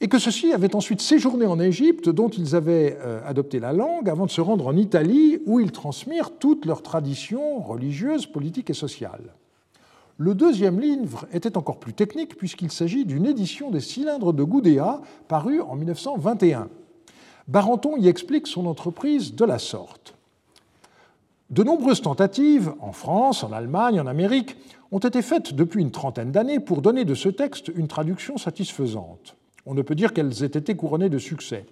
et que ceux-ci avaient ensuite séjourné en Égypte, dont ils avaient euh, adopté la langue, avant de se rendre en Italie, où ils transmirent toutes leurs traditions religieuses, politiques et sociales. Le deuxième livre était encore plus technique, puisqu'il s'agit d'une édition des cylindres de Gudea, paru en 1921. Barenton y explique son entreprise de la sorte. De nombreuses tentatives, en France, en Allemagne, en Amérique, ont été faites depuis une trentaine d'années pour donner de ce texte une traduction satisfaisante. On ne peut dire qu'elles aient été couronnées de succès.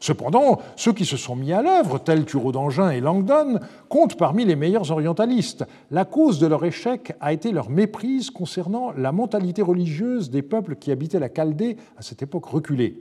Cependant, ceux qui se sont mis à l'œuvre, tels Thureau d'Angin et Langdon, comptent parmi les meilleurs orientalistes. La cause de leur échec a été leur méprise concernant la mentalité religieuse des peuples qui habitaient la Chaldée à cette époque reculée.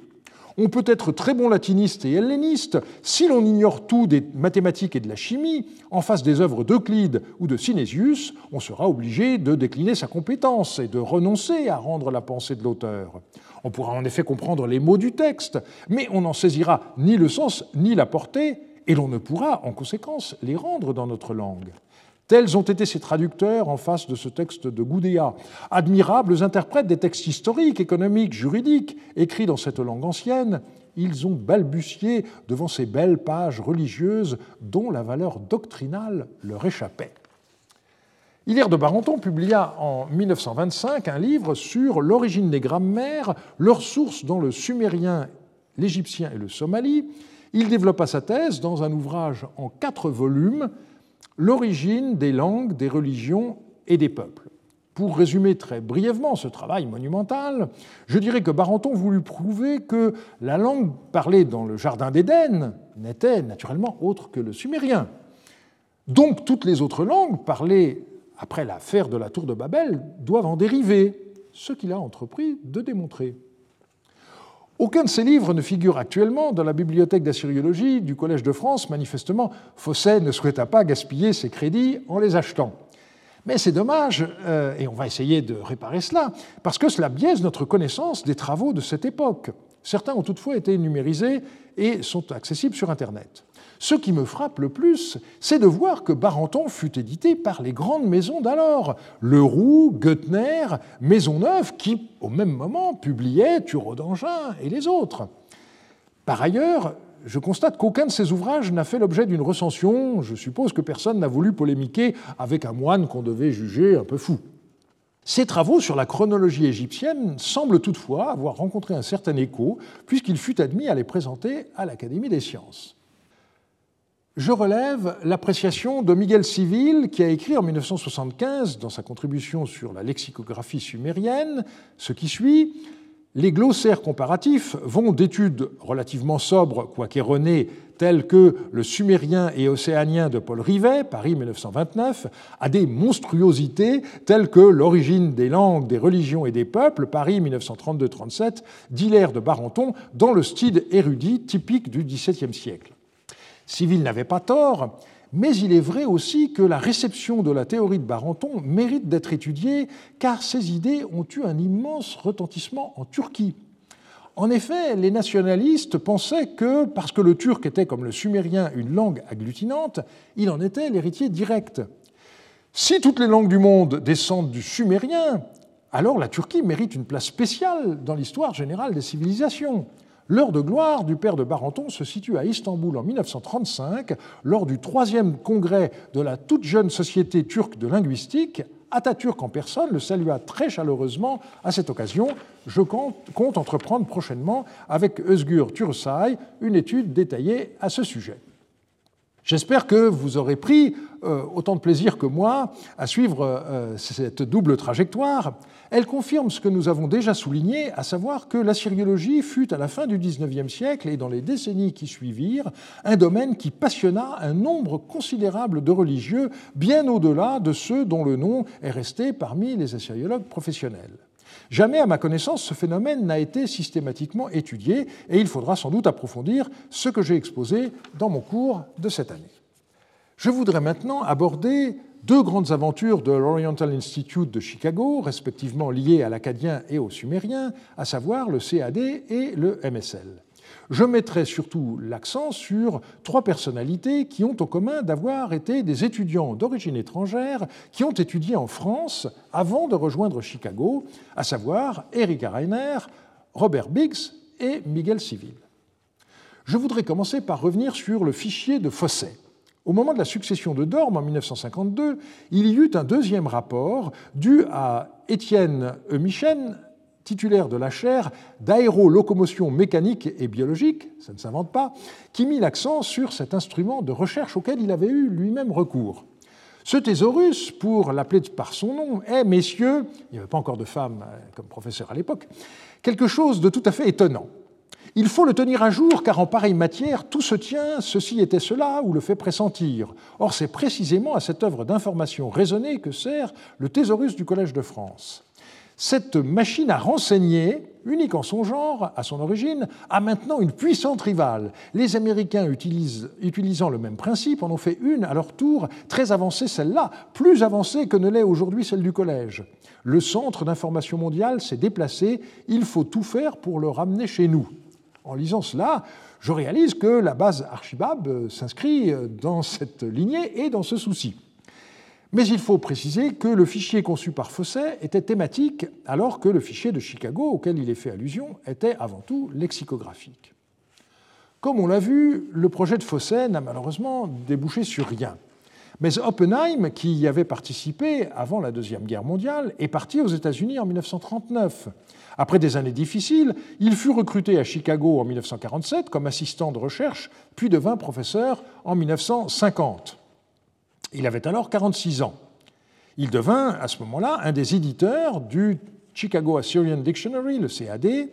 On peut être très bon latiniste et helléniste si l'on ignore tout des mathématiques et de la chimie. En face des œuvres d'Euclide ou de Sinésius, on sera obligé de décliner sa compétence et de renoncer à rendre la pensée de l'auteur. On pourra en effet comprendre les mots du texte, mais on n'en saisira ni le sens ni la portée, et l'on ne pourra en conséquence les rendre dans notre langue. Tels ont été ces traducteurs en face de ce texte de Gudea, admirables interprètes des textes historiques, économiques, juridiques, écrits dans cette langue ancienne. Ils ont balbutié devant ces belles pages religieuses dont la valeur doctrinale leur échappait. Hilaire de Barenton publia en 1925 un livre sur l'origine des grammaires, leurs sources dans le sumérien, l'égyptien et le somali. Il développa sa thèse dans un ouvrage en quatre volumes l'origine des langues, des religions et des peuples. Pour résumer très brièvement ce travail monumental, je dirais que Barenton voulut prouver que la langue parlée dans le Jardin d'Éden n'était naturellement autre que le sumérien. Donc toutes les autres langues parlées après l'affaire de la tour de Babel doivent en dériver, ce qu'il a entrepris de démontrer. Aucun de ces livres ne figure actuellement dans la bibliothèque d'assyriologie du Collège de France. Manifestement, Fosset ne souhaita pas gaspiller ses crédits en les achetant. Mais c'est dommage, euh, et on va essayer de réparer cela, parce que cela biaise notre connaissance des travaux de cette époque. Certains ont toutefois été numérisés et sont accessibles sur Internet. Ce qui me frappe le plus, c'est de voir que Barenton fut édité par les grandes maisons d'alors, Leroux, Goettner, Maisonneuve, qui, au même moment, publiaient Thureau d'Angin et les autres. Par ailleurs, je constate qu'aucun de ces ouvrages n'a fait l'objet d'une recension. Je suppose que personne n'a voulu polémiquer avec un moine qu'on devait juger un peu fou. Ces travaux sur la chronologie égyptienne semblent toutefois avoir rencontré un certain écho, puisqu'il fut admis à les présenter à l'Académie des sciences je relève l'appréciation de Miguel Civil, qui a écrit en 1975, dans sa contribution sur la lexicographie sumérienne, ce qui suit. Les glossaires comparatifs vont d'études relativement sobres, quoique erronées, telles que le sumérien et océanien de Paul Rivet, Paris 1929, à des monstruosités telles que l'origine des langues, des religions et des peuples, Paris 1932-37, d'Hilaire de Barenton, dans le style érudit typique du XVIIe siècle. Civil n'avait pas tort, mais il est vrai aussi que la réception de la théorie de Barenton mérite d'être étudiée, car ses idées ont eu un immense retentissement en Turquie. En effet, les nationalistes pensaient que, parce que le turc était comme le sumérien une langue agglutinante, il en était l'héritier direct. Si toutes les langues du monde descendent du sumérien, alors la Turquie mérite une place spéciale dans l'histoire générale des civilisations. L'heure de gloire du père de Barenton se situe à Istanbul en 1935, lors du troisième congrès de la toute jeune Société turque de linguistique. Atatürk en personne le salua très chaleureusement à cette occasion. Je compte entreprendre prochainement avec Özgür Tursay une étude détaillée à ce sujet. J'espère que vous aurez pris euh, autant de plaisir que moi à suivre euh, cette double trajectoire. Elle confirme ce que nous avons déjà souligné, à savoir que la syriologie fut à la fin du XIXe siècle et dans les décennies qui suivirent un domaine qui passionna un nombre considérable de religieux, bien au-delà de ceux dont le nom est resté parmi les assyriologues professionnels. Jamais, à ma connaissance, ce phénomène n'a été systématiquement étudié et il faudra sans doute approfondir ce que j'ai exposé dans mon cours de cette année. Je voudrais maintenant aborder deux grandes aventures de l'Oriental Institute de Chicago, respectivement liées à l'acadien et au sumérien, à savoir le CAD et le MSL je mettrai surtout l'accent sur trois personnalités qui ont en commun d'avoir été des étudiants d'origine étrangère qui ont étudié en France avant de rejoindre Chicago, à savoir Erika Reiner, Robert Biggs et Miguel Civil. Je voudrais commencer par revenir sur le fichier de Fosset. Au moment de la succession de Dorme en 1952, il y eut un deuxième rapport dû à Étienne Eumichen titulaire de la chaire d'aérolocomotion mécanique et biologique, ça ne s'invente pas, qui mit l'accent sur cet instrument de recherche auquel il avait eu lui-même recours. Ce thésaurus, pour l'appeler par son nom, est, messieurs, il n'y avait pas encore de femmes euh, comme professeur à l'époque, quelque chose de tout à fait étonnant. Il faut le tenir à jour car en pareille matière, tout se tient, ceci était cela, ou le fait pressentir. Or, c'est précisément à cette œuvre d'information raisonnée que sert le thésaurus du Collège de France. Cette machine à renseigner, unique en son genre à son origine, a maintenant une puissante rivale. Les Américains utilisant le même principe en ont fait une à leur tour très avancée celle-là, plus avancée que ne l'est aujourd'hui celle du collège. Le centre d'information mondiale s'est déplacé, il faut tout faire pour le ramener chez nous. En lisant cela, je réalise que la base Archibab s'inscrit dans cette lignée et dans ce souci. Mais il faut préciser que le fichier conçu par Fosset était thématique, alors que le fichier de Chicago, auquel il est fait allusion, était avant tout lexicographique. Comme on l'a vu, le projet de Fosset n'a malheureusement débouché sur rien. Mais Oppenheim, qui y avait participé avant la Deuxième Guerre mondiale, est parti aux États-Unis en 1939. Après des années difficiles, il fut recruté à Chicago en 1947 comme assistant de recherche, puis devint professeur en 1950. Il avait alors 46 ans. Il devint à ce moment-là un des éditeurs du Chicago Assyrian Dictionary, le CAD.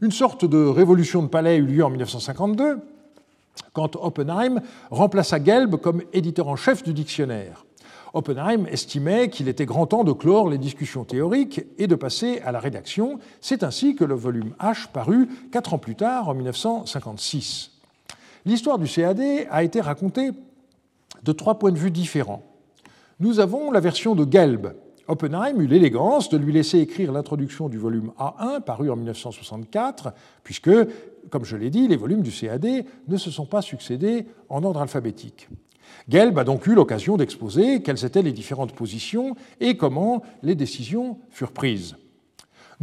Une sorte de révolution de palais eut lieu en 1952 quand Oppenheim remplaça Gelb comme éditeur en chef du dictionnaire. Oppenheim estimait qu'il était grand temps de clore les discussions théoriques et de passer à la rédaction. C'est ainsi que le volume H parut quatre ans plus tard, en 1956. L'histoire du CAD a été racontée de trois points de vue différents. Nous avons la version de Gelb. Oppenheim eut l'élégance de lui laisser écrire l'introduction du volume A1, paru en 1964, puisque, comme je l'ai dit, les volumes du CAD ne se sont pas succédés en ordre alphabétique. Gelb a donc eu l'occasion d'exposer quelles étaient les différentes positions et comment les décisions furent prises.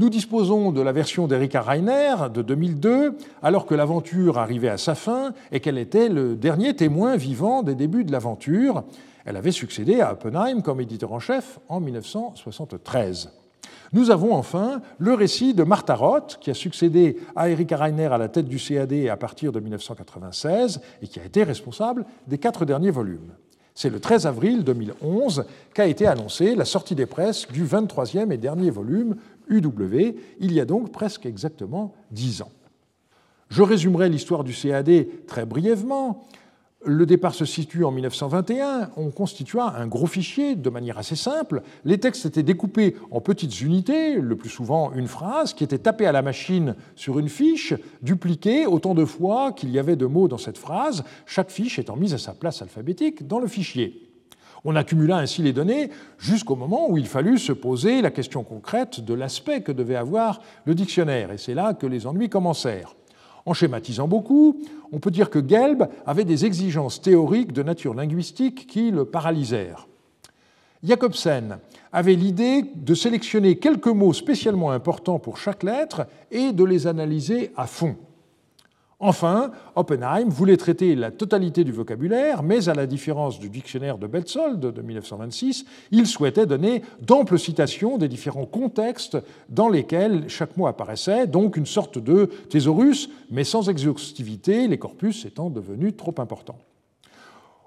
Nous disposons de la version d'Erika Reiner de 2002, alors que l'aventure arrivait à sa fin et qu'elle était le dernier témoin vivant des débuts de l'aventure. Elle avait succédé à Oppenheim comme éditeur en chef en 1973. Nous avons enfin le récit de Martha Roth, qui a succédé à Erika Reiner à la tête du CAD à partir de 1996 et qui a été responsable des quatre derniers volumes. C'est le 13 avril 2011 qu'a été annoncée la sortie des presses du 23e et dernier volume Il y a donc presque exactement dix ans. Je résumerai l'histoire du CAD très brièvement. Le départ se situe en 1921. On constitua un gros fichier de manière assez simple. Les textes étaient découpés en petites unités, le plus souvent une phrase, qui était tapée à la machine sur une fiche, dupliquée autant de fois qu'il y avait de mots dans cette phrase, chaque fiche étant mise à sa place alphabétique dans le fichier. On accumula ainsi les données jusqu'au moment où il fallut se poser la question concrète de l'aspect que devait avoir le dictionnaire, et c'est là que les ennuis commencèrent. En schématisant beaucoup, on peut dire que Gelb avait des exigences théoriques de nature linguistique qui le paralysèrent. Jacobsen avait l'idée de sélectionner quelques mots spécialement importants pour chaque lettre et de les analyser à fond. Enfin, Oppenheim voulait traiter la totalité du vocabulaire, mais à la différence du dictionnaire de Betzold de 1926, il souhaitait donner d'amples citations des différents contextes dans lesquels chaque mot apparaissait, donc une sorte de thésaurus, mais sans exhaustivité, les corpus étant devenus trop importants.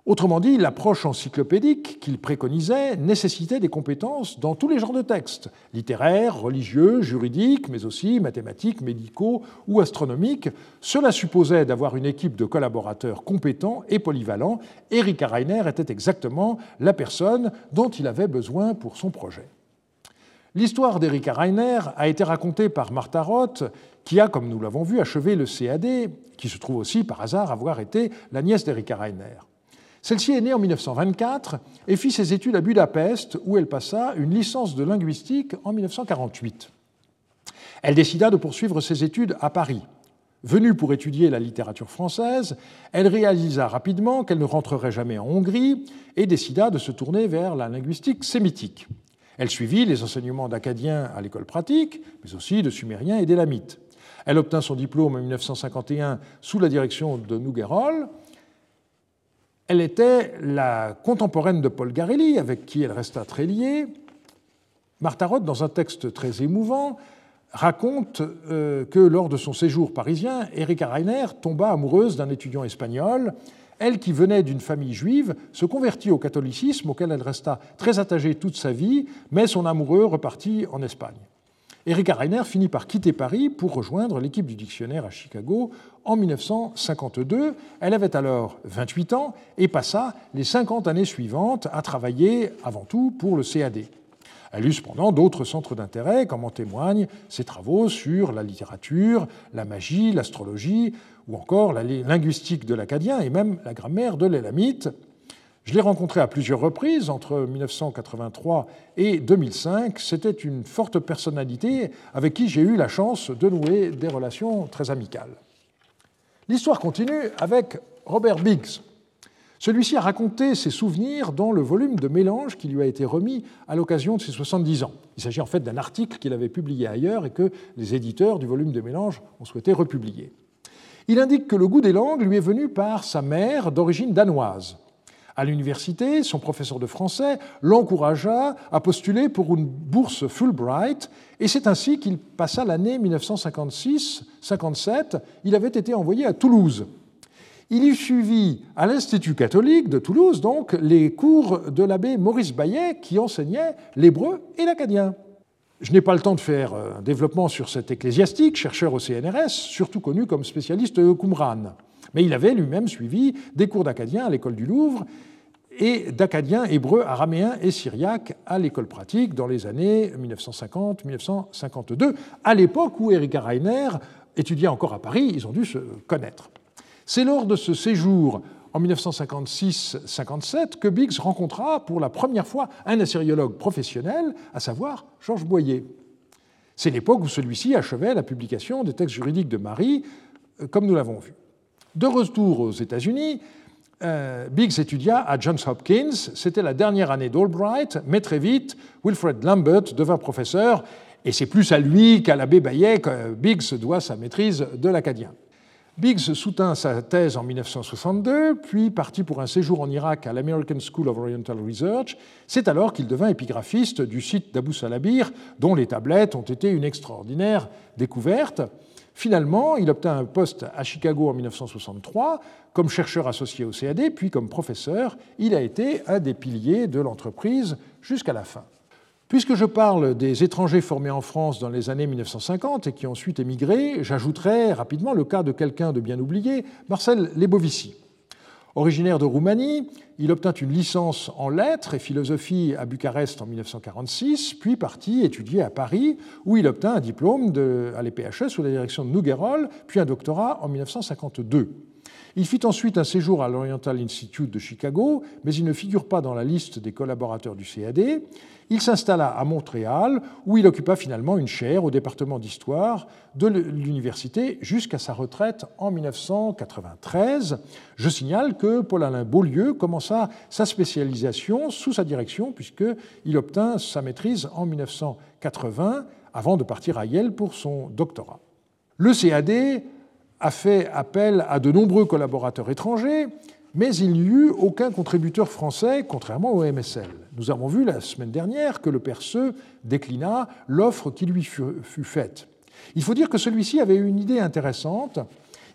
Autrement dit, l'approche encyclopédique qu'il préconisait nécessitait des compétences dans tous les genres de textes, littéraires, religieux, juridiques, mais aussi mathématiques, médicaux ou astronomiques. Cela supposait d'avoir une équipe de collaborateurs compétents et polyvalents. Erika Reiner était exactement la personne dont il avait besoin pour son projet. L'histoire d'Erika Reiner a été racontée par Martha Roth, qui a, comme nous l'avons vu, achevé le CAD, qui se trouve aussi par hasard avoir été la nièce d'Erika Reiner. Celle-ci est née en 1924 et fit ses études à Budapest, où elle passa une licence de linguistique en 1948. Elle décida de poursuivre ses études à Paris. Venue pour étudier la littérature française, elle réalisa rapidement qu'elle ne rentrerait jamais en Hongrie et décida de se tourner vers la linguistique sémitique. Elle suivit les enseignements d'acadien à l'école pratique, mais aussi de sumérien et d'élamite. Elle obtint son diplôme en 1951 sous la direction de Nouguerol elle était la contemporaine de Paul Garelli, avec qui elle resta très liée. Martha Roth, dans un texte très émouvant, raconte euh, que lors de son séjour parisien, Erika Reiner tomba amoureuse d'un étudiant espagnol. Elle, qui venait d'une famille juive, se convertit au catholicisme auquel elle resta très attachée toute sa vie, mais son amoureux repartit en Espagne. Erika Reiner finit par quitter Paris pour rejoindre l'équipe du dictionnaire à Chicago en 1952. Elle avait alors 28 ans et passa les 50 années suivantes à travailler avant tout pour le CAD. Elle eut cependant d'autres centres d'intérêt, comme en témoignent ses travaux sur la littérature, la magie, l'astrologie, ou encore la linguistique de l'acadien et même la grammaire de l'élamite. Je l'ai rencontré à plusieurs reprises entre 1983 et 2005. C'était une forte personnalité avec qui j'ai eu la chance de nouer des relations très amicales. L'histoire continue avec Robert Biggs. Celui-ci a raconté ses souvenirs dans le volume de mélange qui lui a été remis à l'occasion de ses 70 ans. Il s'agit en fait d'un article qu'il avait publié ailleurs et que les éditeurs du volume de mélange ont souhaité republier. Il indique que le goût des langues lui est venu par sa mère d'origine danoise. À l'université, son professeur de français l'encouragea à postuler pour une bourse Fulbright, et c'est ainsi qu'il passa l'année 1956-57. Il avait été envoyé à Toulouse. Il y suivit à l'Institut catholique de Toulouse donc les cours de l'abbé Maurice Bayet qui enseignait l'hébreu et l'acadien. Je n'ai pas le temps de faire un développement sur cet ecclésiastique, chercheur au CNRS, surtout connu comme spécialiste de Qumran. Mais il avait lui-même suivi des cours d'acadien à l'école du Louvre et d'acadien hébreu, araméen et syriaque à l'école pratique dans les années 1950-1952, à l'époque où Erika Reiner étudiait encore à Paris, ils ont dû se connaître. C'est lors de ce séjour en 1956-57 que Biggs rencontra pour la première fois un assyriologue professionnel, à savoir Georges Boyer. C'est l'époque où celui-ci achevait la publication des textes juridiques de Marie, euh, comme nous l'avons vu. De retour aux États-Unis, euh, Biggs étudia à Johns Hopkins. C'était la dernière année d'Albright, mais très vite, Wilfred Lambert devint professeur, et c'est plus à lui qu'à l'abbé Bayet que Biggs doit sa maîtrise de l'acadien. Biggs soutint sa thèse en 1962, puis partit pour un séjour en Irak à l'American School of Oriental Research. C'est alors qu'il devint épigraphiste du site d'Abu Salabir, dont les tablettes ont été une extraordinaire découverte. Finalement, il obtint un poste à Chicago en 1963 comme chercheur associé au CAD, puis comme professeur. Il a été un des piliers de l'entreprise jusqu'à la fin. Puisque je parle des étrangers formés en France dans les années 1950 et qui ont ensuite émigré, j'ajouterai rapidement le cas de quelqu'un de bien oublié, Marcel Lebovici. Originaire de Roumanie, il obtint une licence en lettres et philosophie à Bucarest en 1946, puis partit étudier à Paris, où il obtint un diplôme à l'EPHS sous la direction de Nouguerol, puis un doctorat en 1952. Il fit ensuite un séjour à l'Oriental Institute de Chicago, mais il ne figure pas dans la liste des collaborateurs du CAD. Il s'installa à Montréal, où il occupa finalement une chaire au département d'histoire de l'université jusqu'à sa retraite en 1993. Je signale que Paul-Alain Beaulieu commença sa spécialisation sous sa direction, puisqu'il obtint sa maîtrise en 1980 avant de partir à Yale pour son doctorat. Le CAD a fait appel à de nombreux collaborateurs étrangers, mais il n'y eut aucun contributeur français, contrairement au MSL. Nous avons vu la semaine dernière que le Perseux déclina l'offre qui lui fut faite. Il faut dire que celui-ci avait une idée intéressante.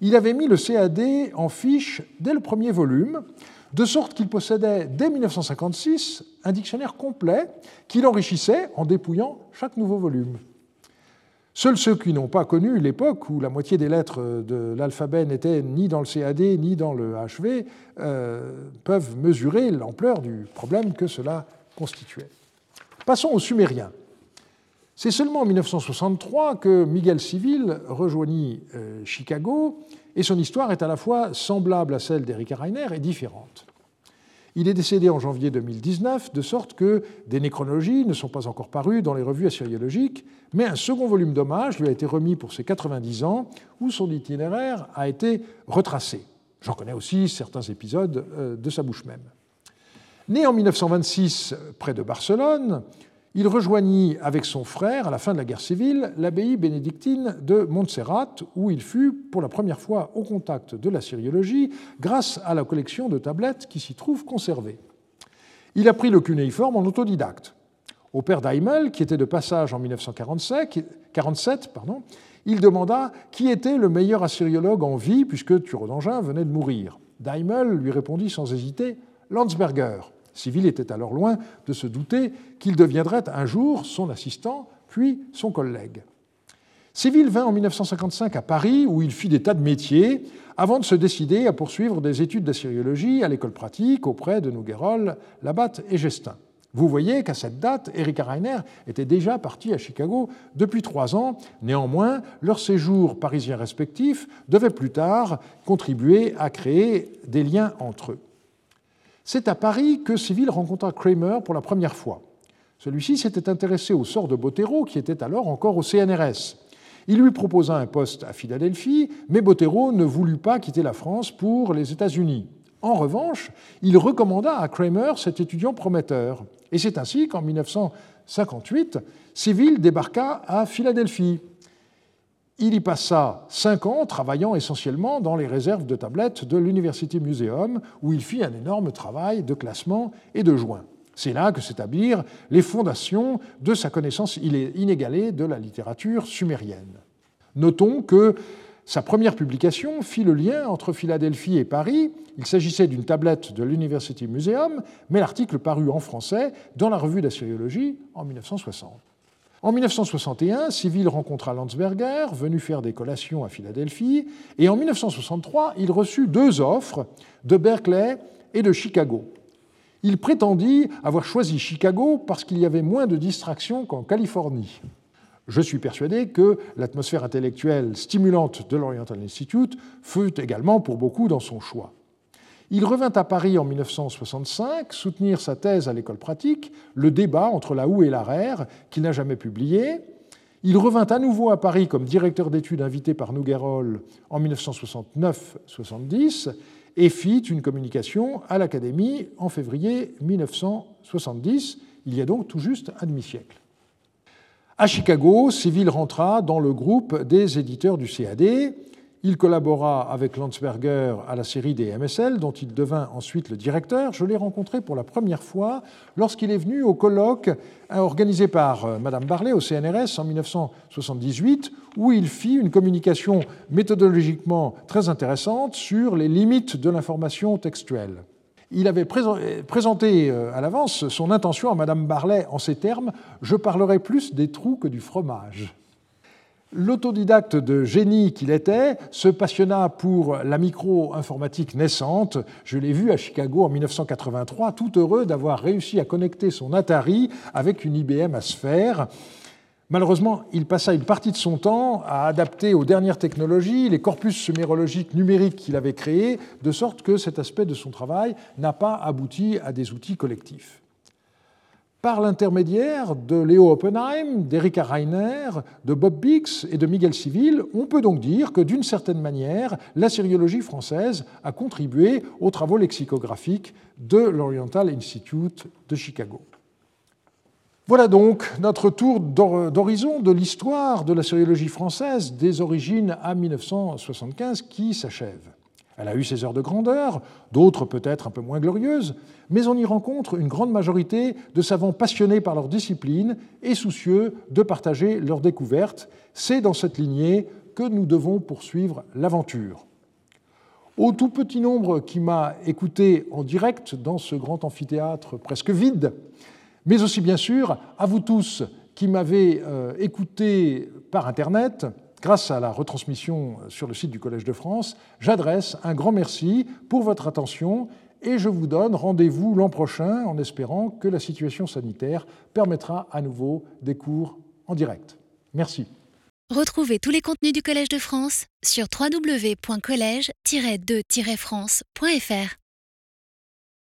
Il avait mis le CAD en fiche dès le premier volume, de sorte qu'il possédait dès 1956 un dictionnaire complet qu'il enrichissait en dépouillant chaque nouveau volume. Seuls ceux qui n'ont pas connu l'époque où la moitié des lettres de l'alphabet n'étaient ni dans le CAD ni dans le HV euh, peuvent mesurer l'ampleur du problème que cela constituait. Passons aux Sumériens. C'est seulement en 1963 que Miguel Civil rejoignit euh, Chicago et son histoire est à la fois semblable à celle d'Erika Reiner et différente. Il est décédé en janvier 2019, de sorte que des nécronologies ne sont pas encore parues dans les revues assyriologiques, mais un second volume d'hommage lui a été remis pour ses 90 ans, où son itinéraire a été retracé. J'en connais aussi certains épisodes euh, de sa bouche même. Né en 1926 près de Barcelone, il rejoignit avec son frère, à la fin de la guerre civile, l'abbaye bénédictine de Montserrat, où il fut pour la première fois au contact de la syriologie grâce à la collection de tablettes qui s'y trouve conservée. Il apprit le cunéiforme en autodidacte. Au père Daimel, qui était de passage en 1947, pardon, il demanda qui était le meilleur assyriologue en vie, puisque Turodangin venait de mourir. Daimel lui répondit sans hésiter Landsberger. Civil était alors loin de se douter qu'il deviendrait un jour son assistant, puis son collègue. Civil vint en 1955 à Paris, où il fit des tas de métiers, avant de se décider à poursuivre des études d'assyriologie à l'école pratique auprès de Nouguerol, Labatte et Gestin. Vous voyez qu'à cette date, Erika Reiner était déjà parti à Chicago depuis trois ans. Néanmoins, leurs séjours parisiens respectifs devaient plus tard contribuer à créer des liens entre eux. C'est à Paris que Civil rencontra Kramer pour la première fois. Celui-ci s'était intéressé au sort de Bottero, qui était alors encore au CNRS. Il lui proposa un poste à Philadelphie, mais Bottero ne voulut pas quitter la France pour les États-Unis. En revanche, il recommanda à Kramer cet étudiant prometteur. Et c'est ainsi qu'en 1958, Civil débarqua à Philadelphie. Il y passa cinq ans travaillant essentiellement dans les réserves de tablettes de l'University Museum, où il fit un énorme travail de classement et de joint. C'est là que s'établirent les fondations de sa connaissance inégalée de la littérature sumérienne. Notons que sa première publication fit le lien entre Philadelphie et Paris. Il s'agissait d'une tablette de l'University Museum, mais l'article parut en français dans la revue d'assyriologie en 1960. En 1961, Civil rencontra Landsberger, venu faire des collations à Philadelphie, et en 1963, il reçut deux offres de Berkeley et de Chicago. Il prétendit avoir choisi Chicago parce qu'il y avait moins de distractions qu'en Californie. Je suis persuadé que l'atmosphère intellectuelle stimulante de l'Oriental Institute fut également pour beaucoup dans son choix. Il revint à Paris en 1965 soutenir sa thèse à l'école pratique, Le débat entre la houe et l'arère, qu'il n'a jamais publié. Il revint à nouveau à Paris comme directeur d'études invité par Nouguerol en 1969-70 et fit une communication à l'Académie en février 1970. Il y a donc tout juste un demi-siècle. À Chicago, Civil rentra dans le groupe des éditeurs du CAD il collabora avec Landsberger à la série des MSL, dont il devint ensuite le directeur. Je l'ai rencontré pour la première fois lorsqu'il est venu au colloque organisé par euh, Madame Barlet au CNRS en 1978, où il fit une communication méthodologiquement très intéressante sur les limites de l'information textuelle. Il avait présenté euh, à l'avance son intention à Madame Barlet en ces termes Je parlerai plus des trous que du fromage. L'autodidacte de génie qu'il était se passionna pour la micro-informatique naissante. Je l'ai vu à Chicago en 1983, tout heureux d'avoir réussi à connecter son Atari avec une IBM à sphère. Malheureusement, il passa une partie de son temps à adapter aux dernières technologies les corpus sumérologiques numériques qu'il avait créés, de sorte que cet aspect de son travail n'a pas abouti à des outils collectifs. Par l'intermédiaire de Léo Oppenheim, d'Erika Reiner, de Bob Bix et de Miguel Civil, on peut donc dire que d'une certaine manière, la syriologie française a contribué aux travaux lexicographiques de l'Oriental Institute de Chicago. Voilà donc notre tour d'horizon de l'histoire de la sériologie française des origines à 1975 qui s'achève. Elle a eu ses heures de grandeur, d'autres peut-être un peu moins glorieuses, mais on y rencontre une grande majorité de savants passionnés par leur discipline et soucieux de partager leurs découvertes. C'est dans cette lignée que nous devons poursuivre l'aventure. Au tout petit nombre qui m'a écouté en direct dans ce grand amphithéâtre presque vide, mais aussi bien sûr à vous tous qui m'avez euh, écouté par Internet, grâce à la retransmission sur le site du Collège de France, j'adresse un grand merci pour votre attention et je vous donne rendez-vous l'an prochain en espérant que la situation sanitaire permettra à nouveau des cours en direct. Merci.
Retrouvez tous les contenus du Collège de France sur www.colège-2-france.fr.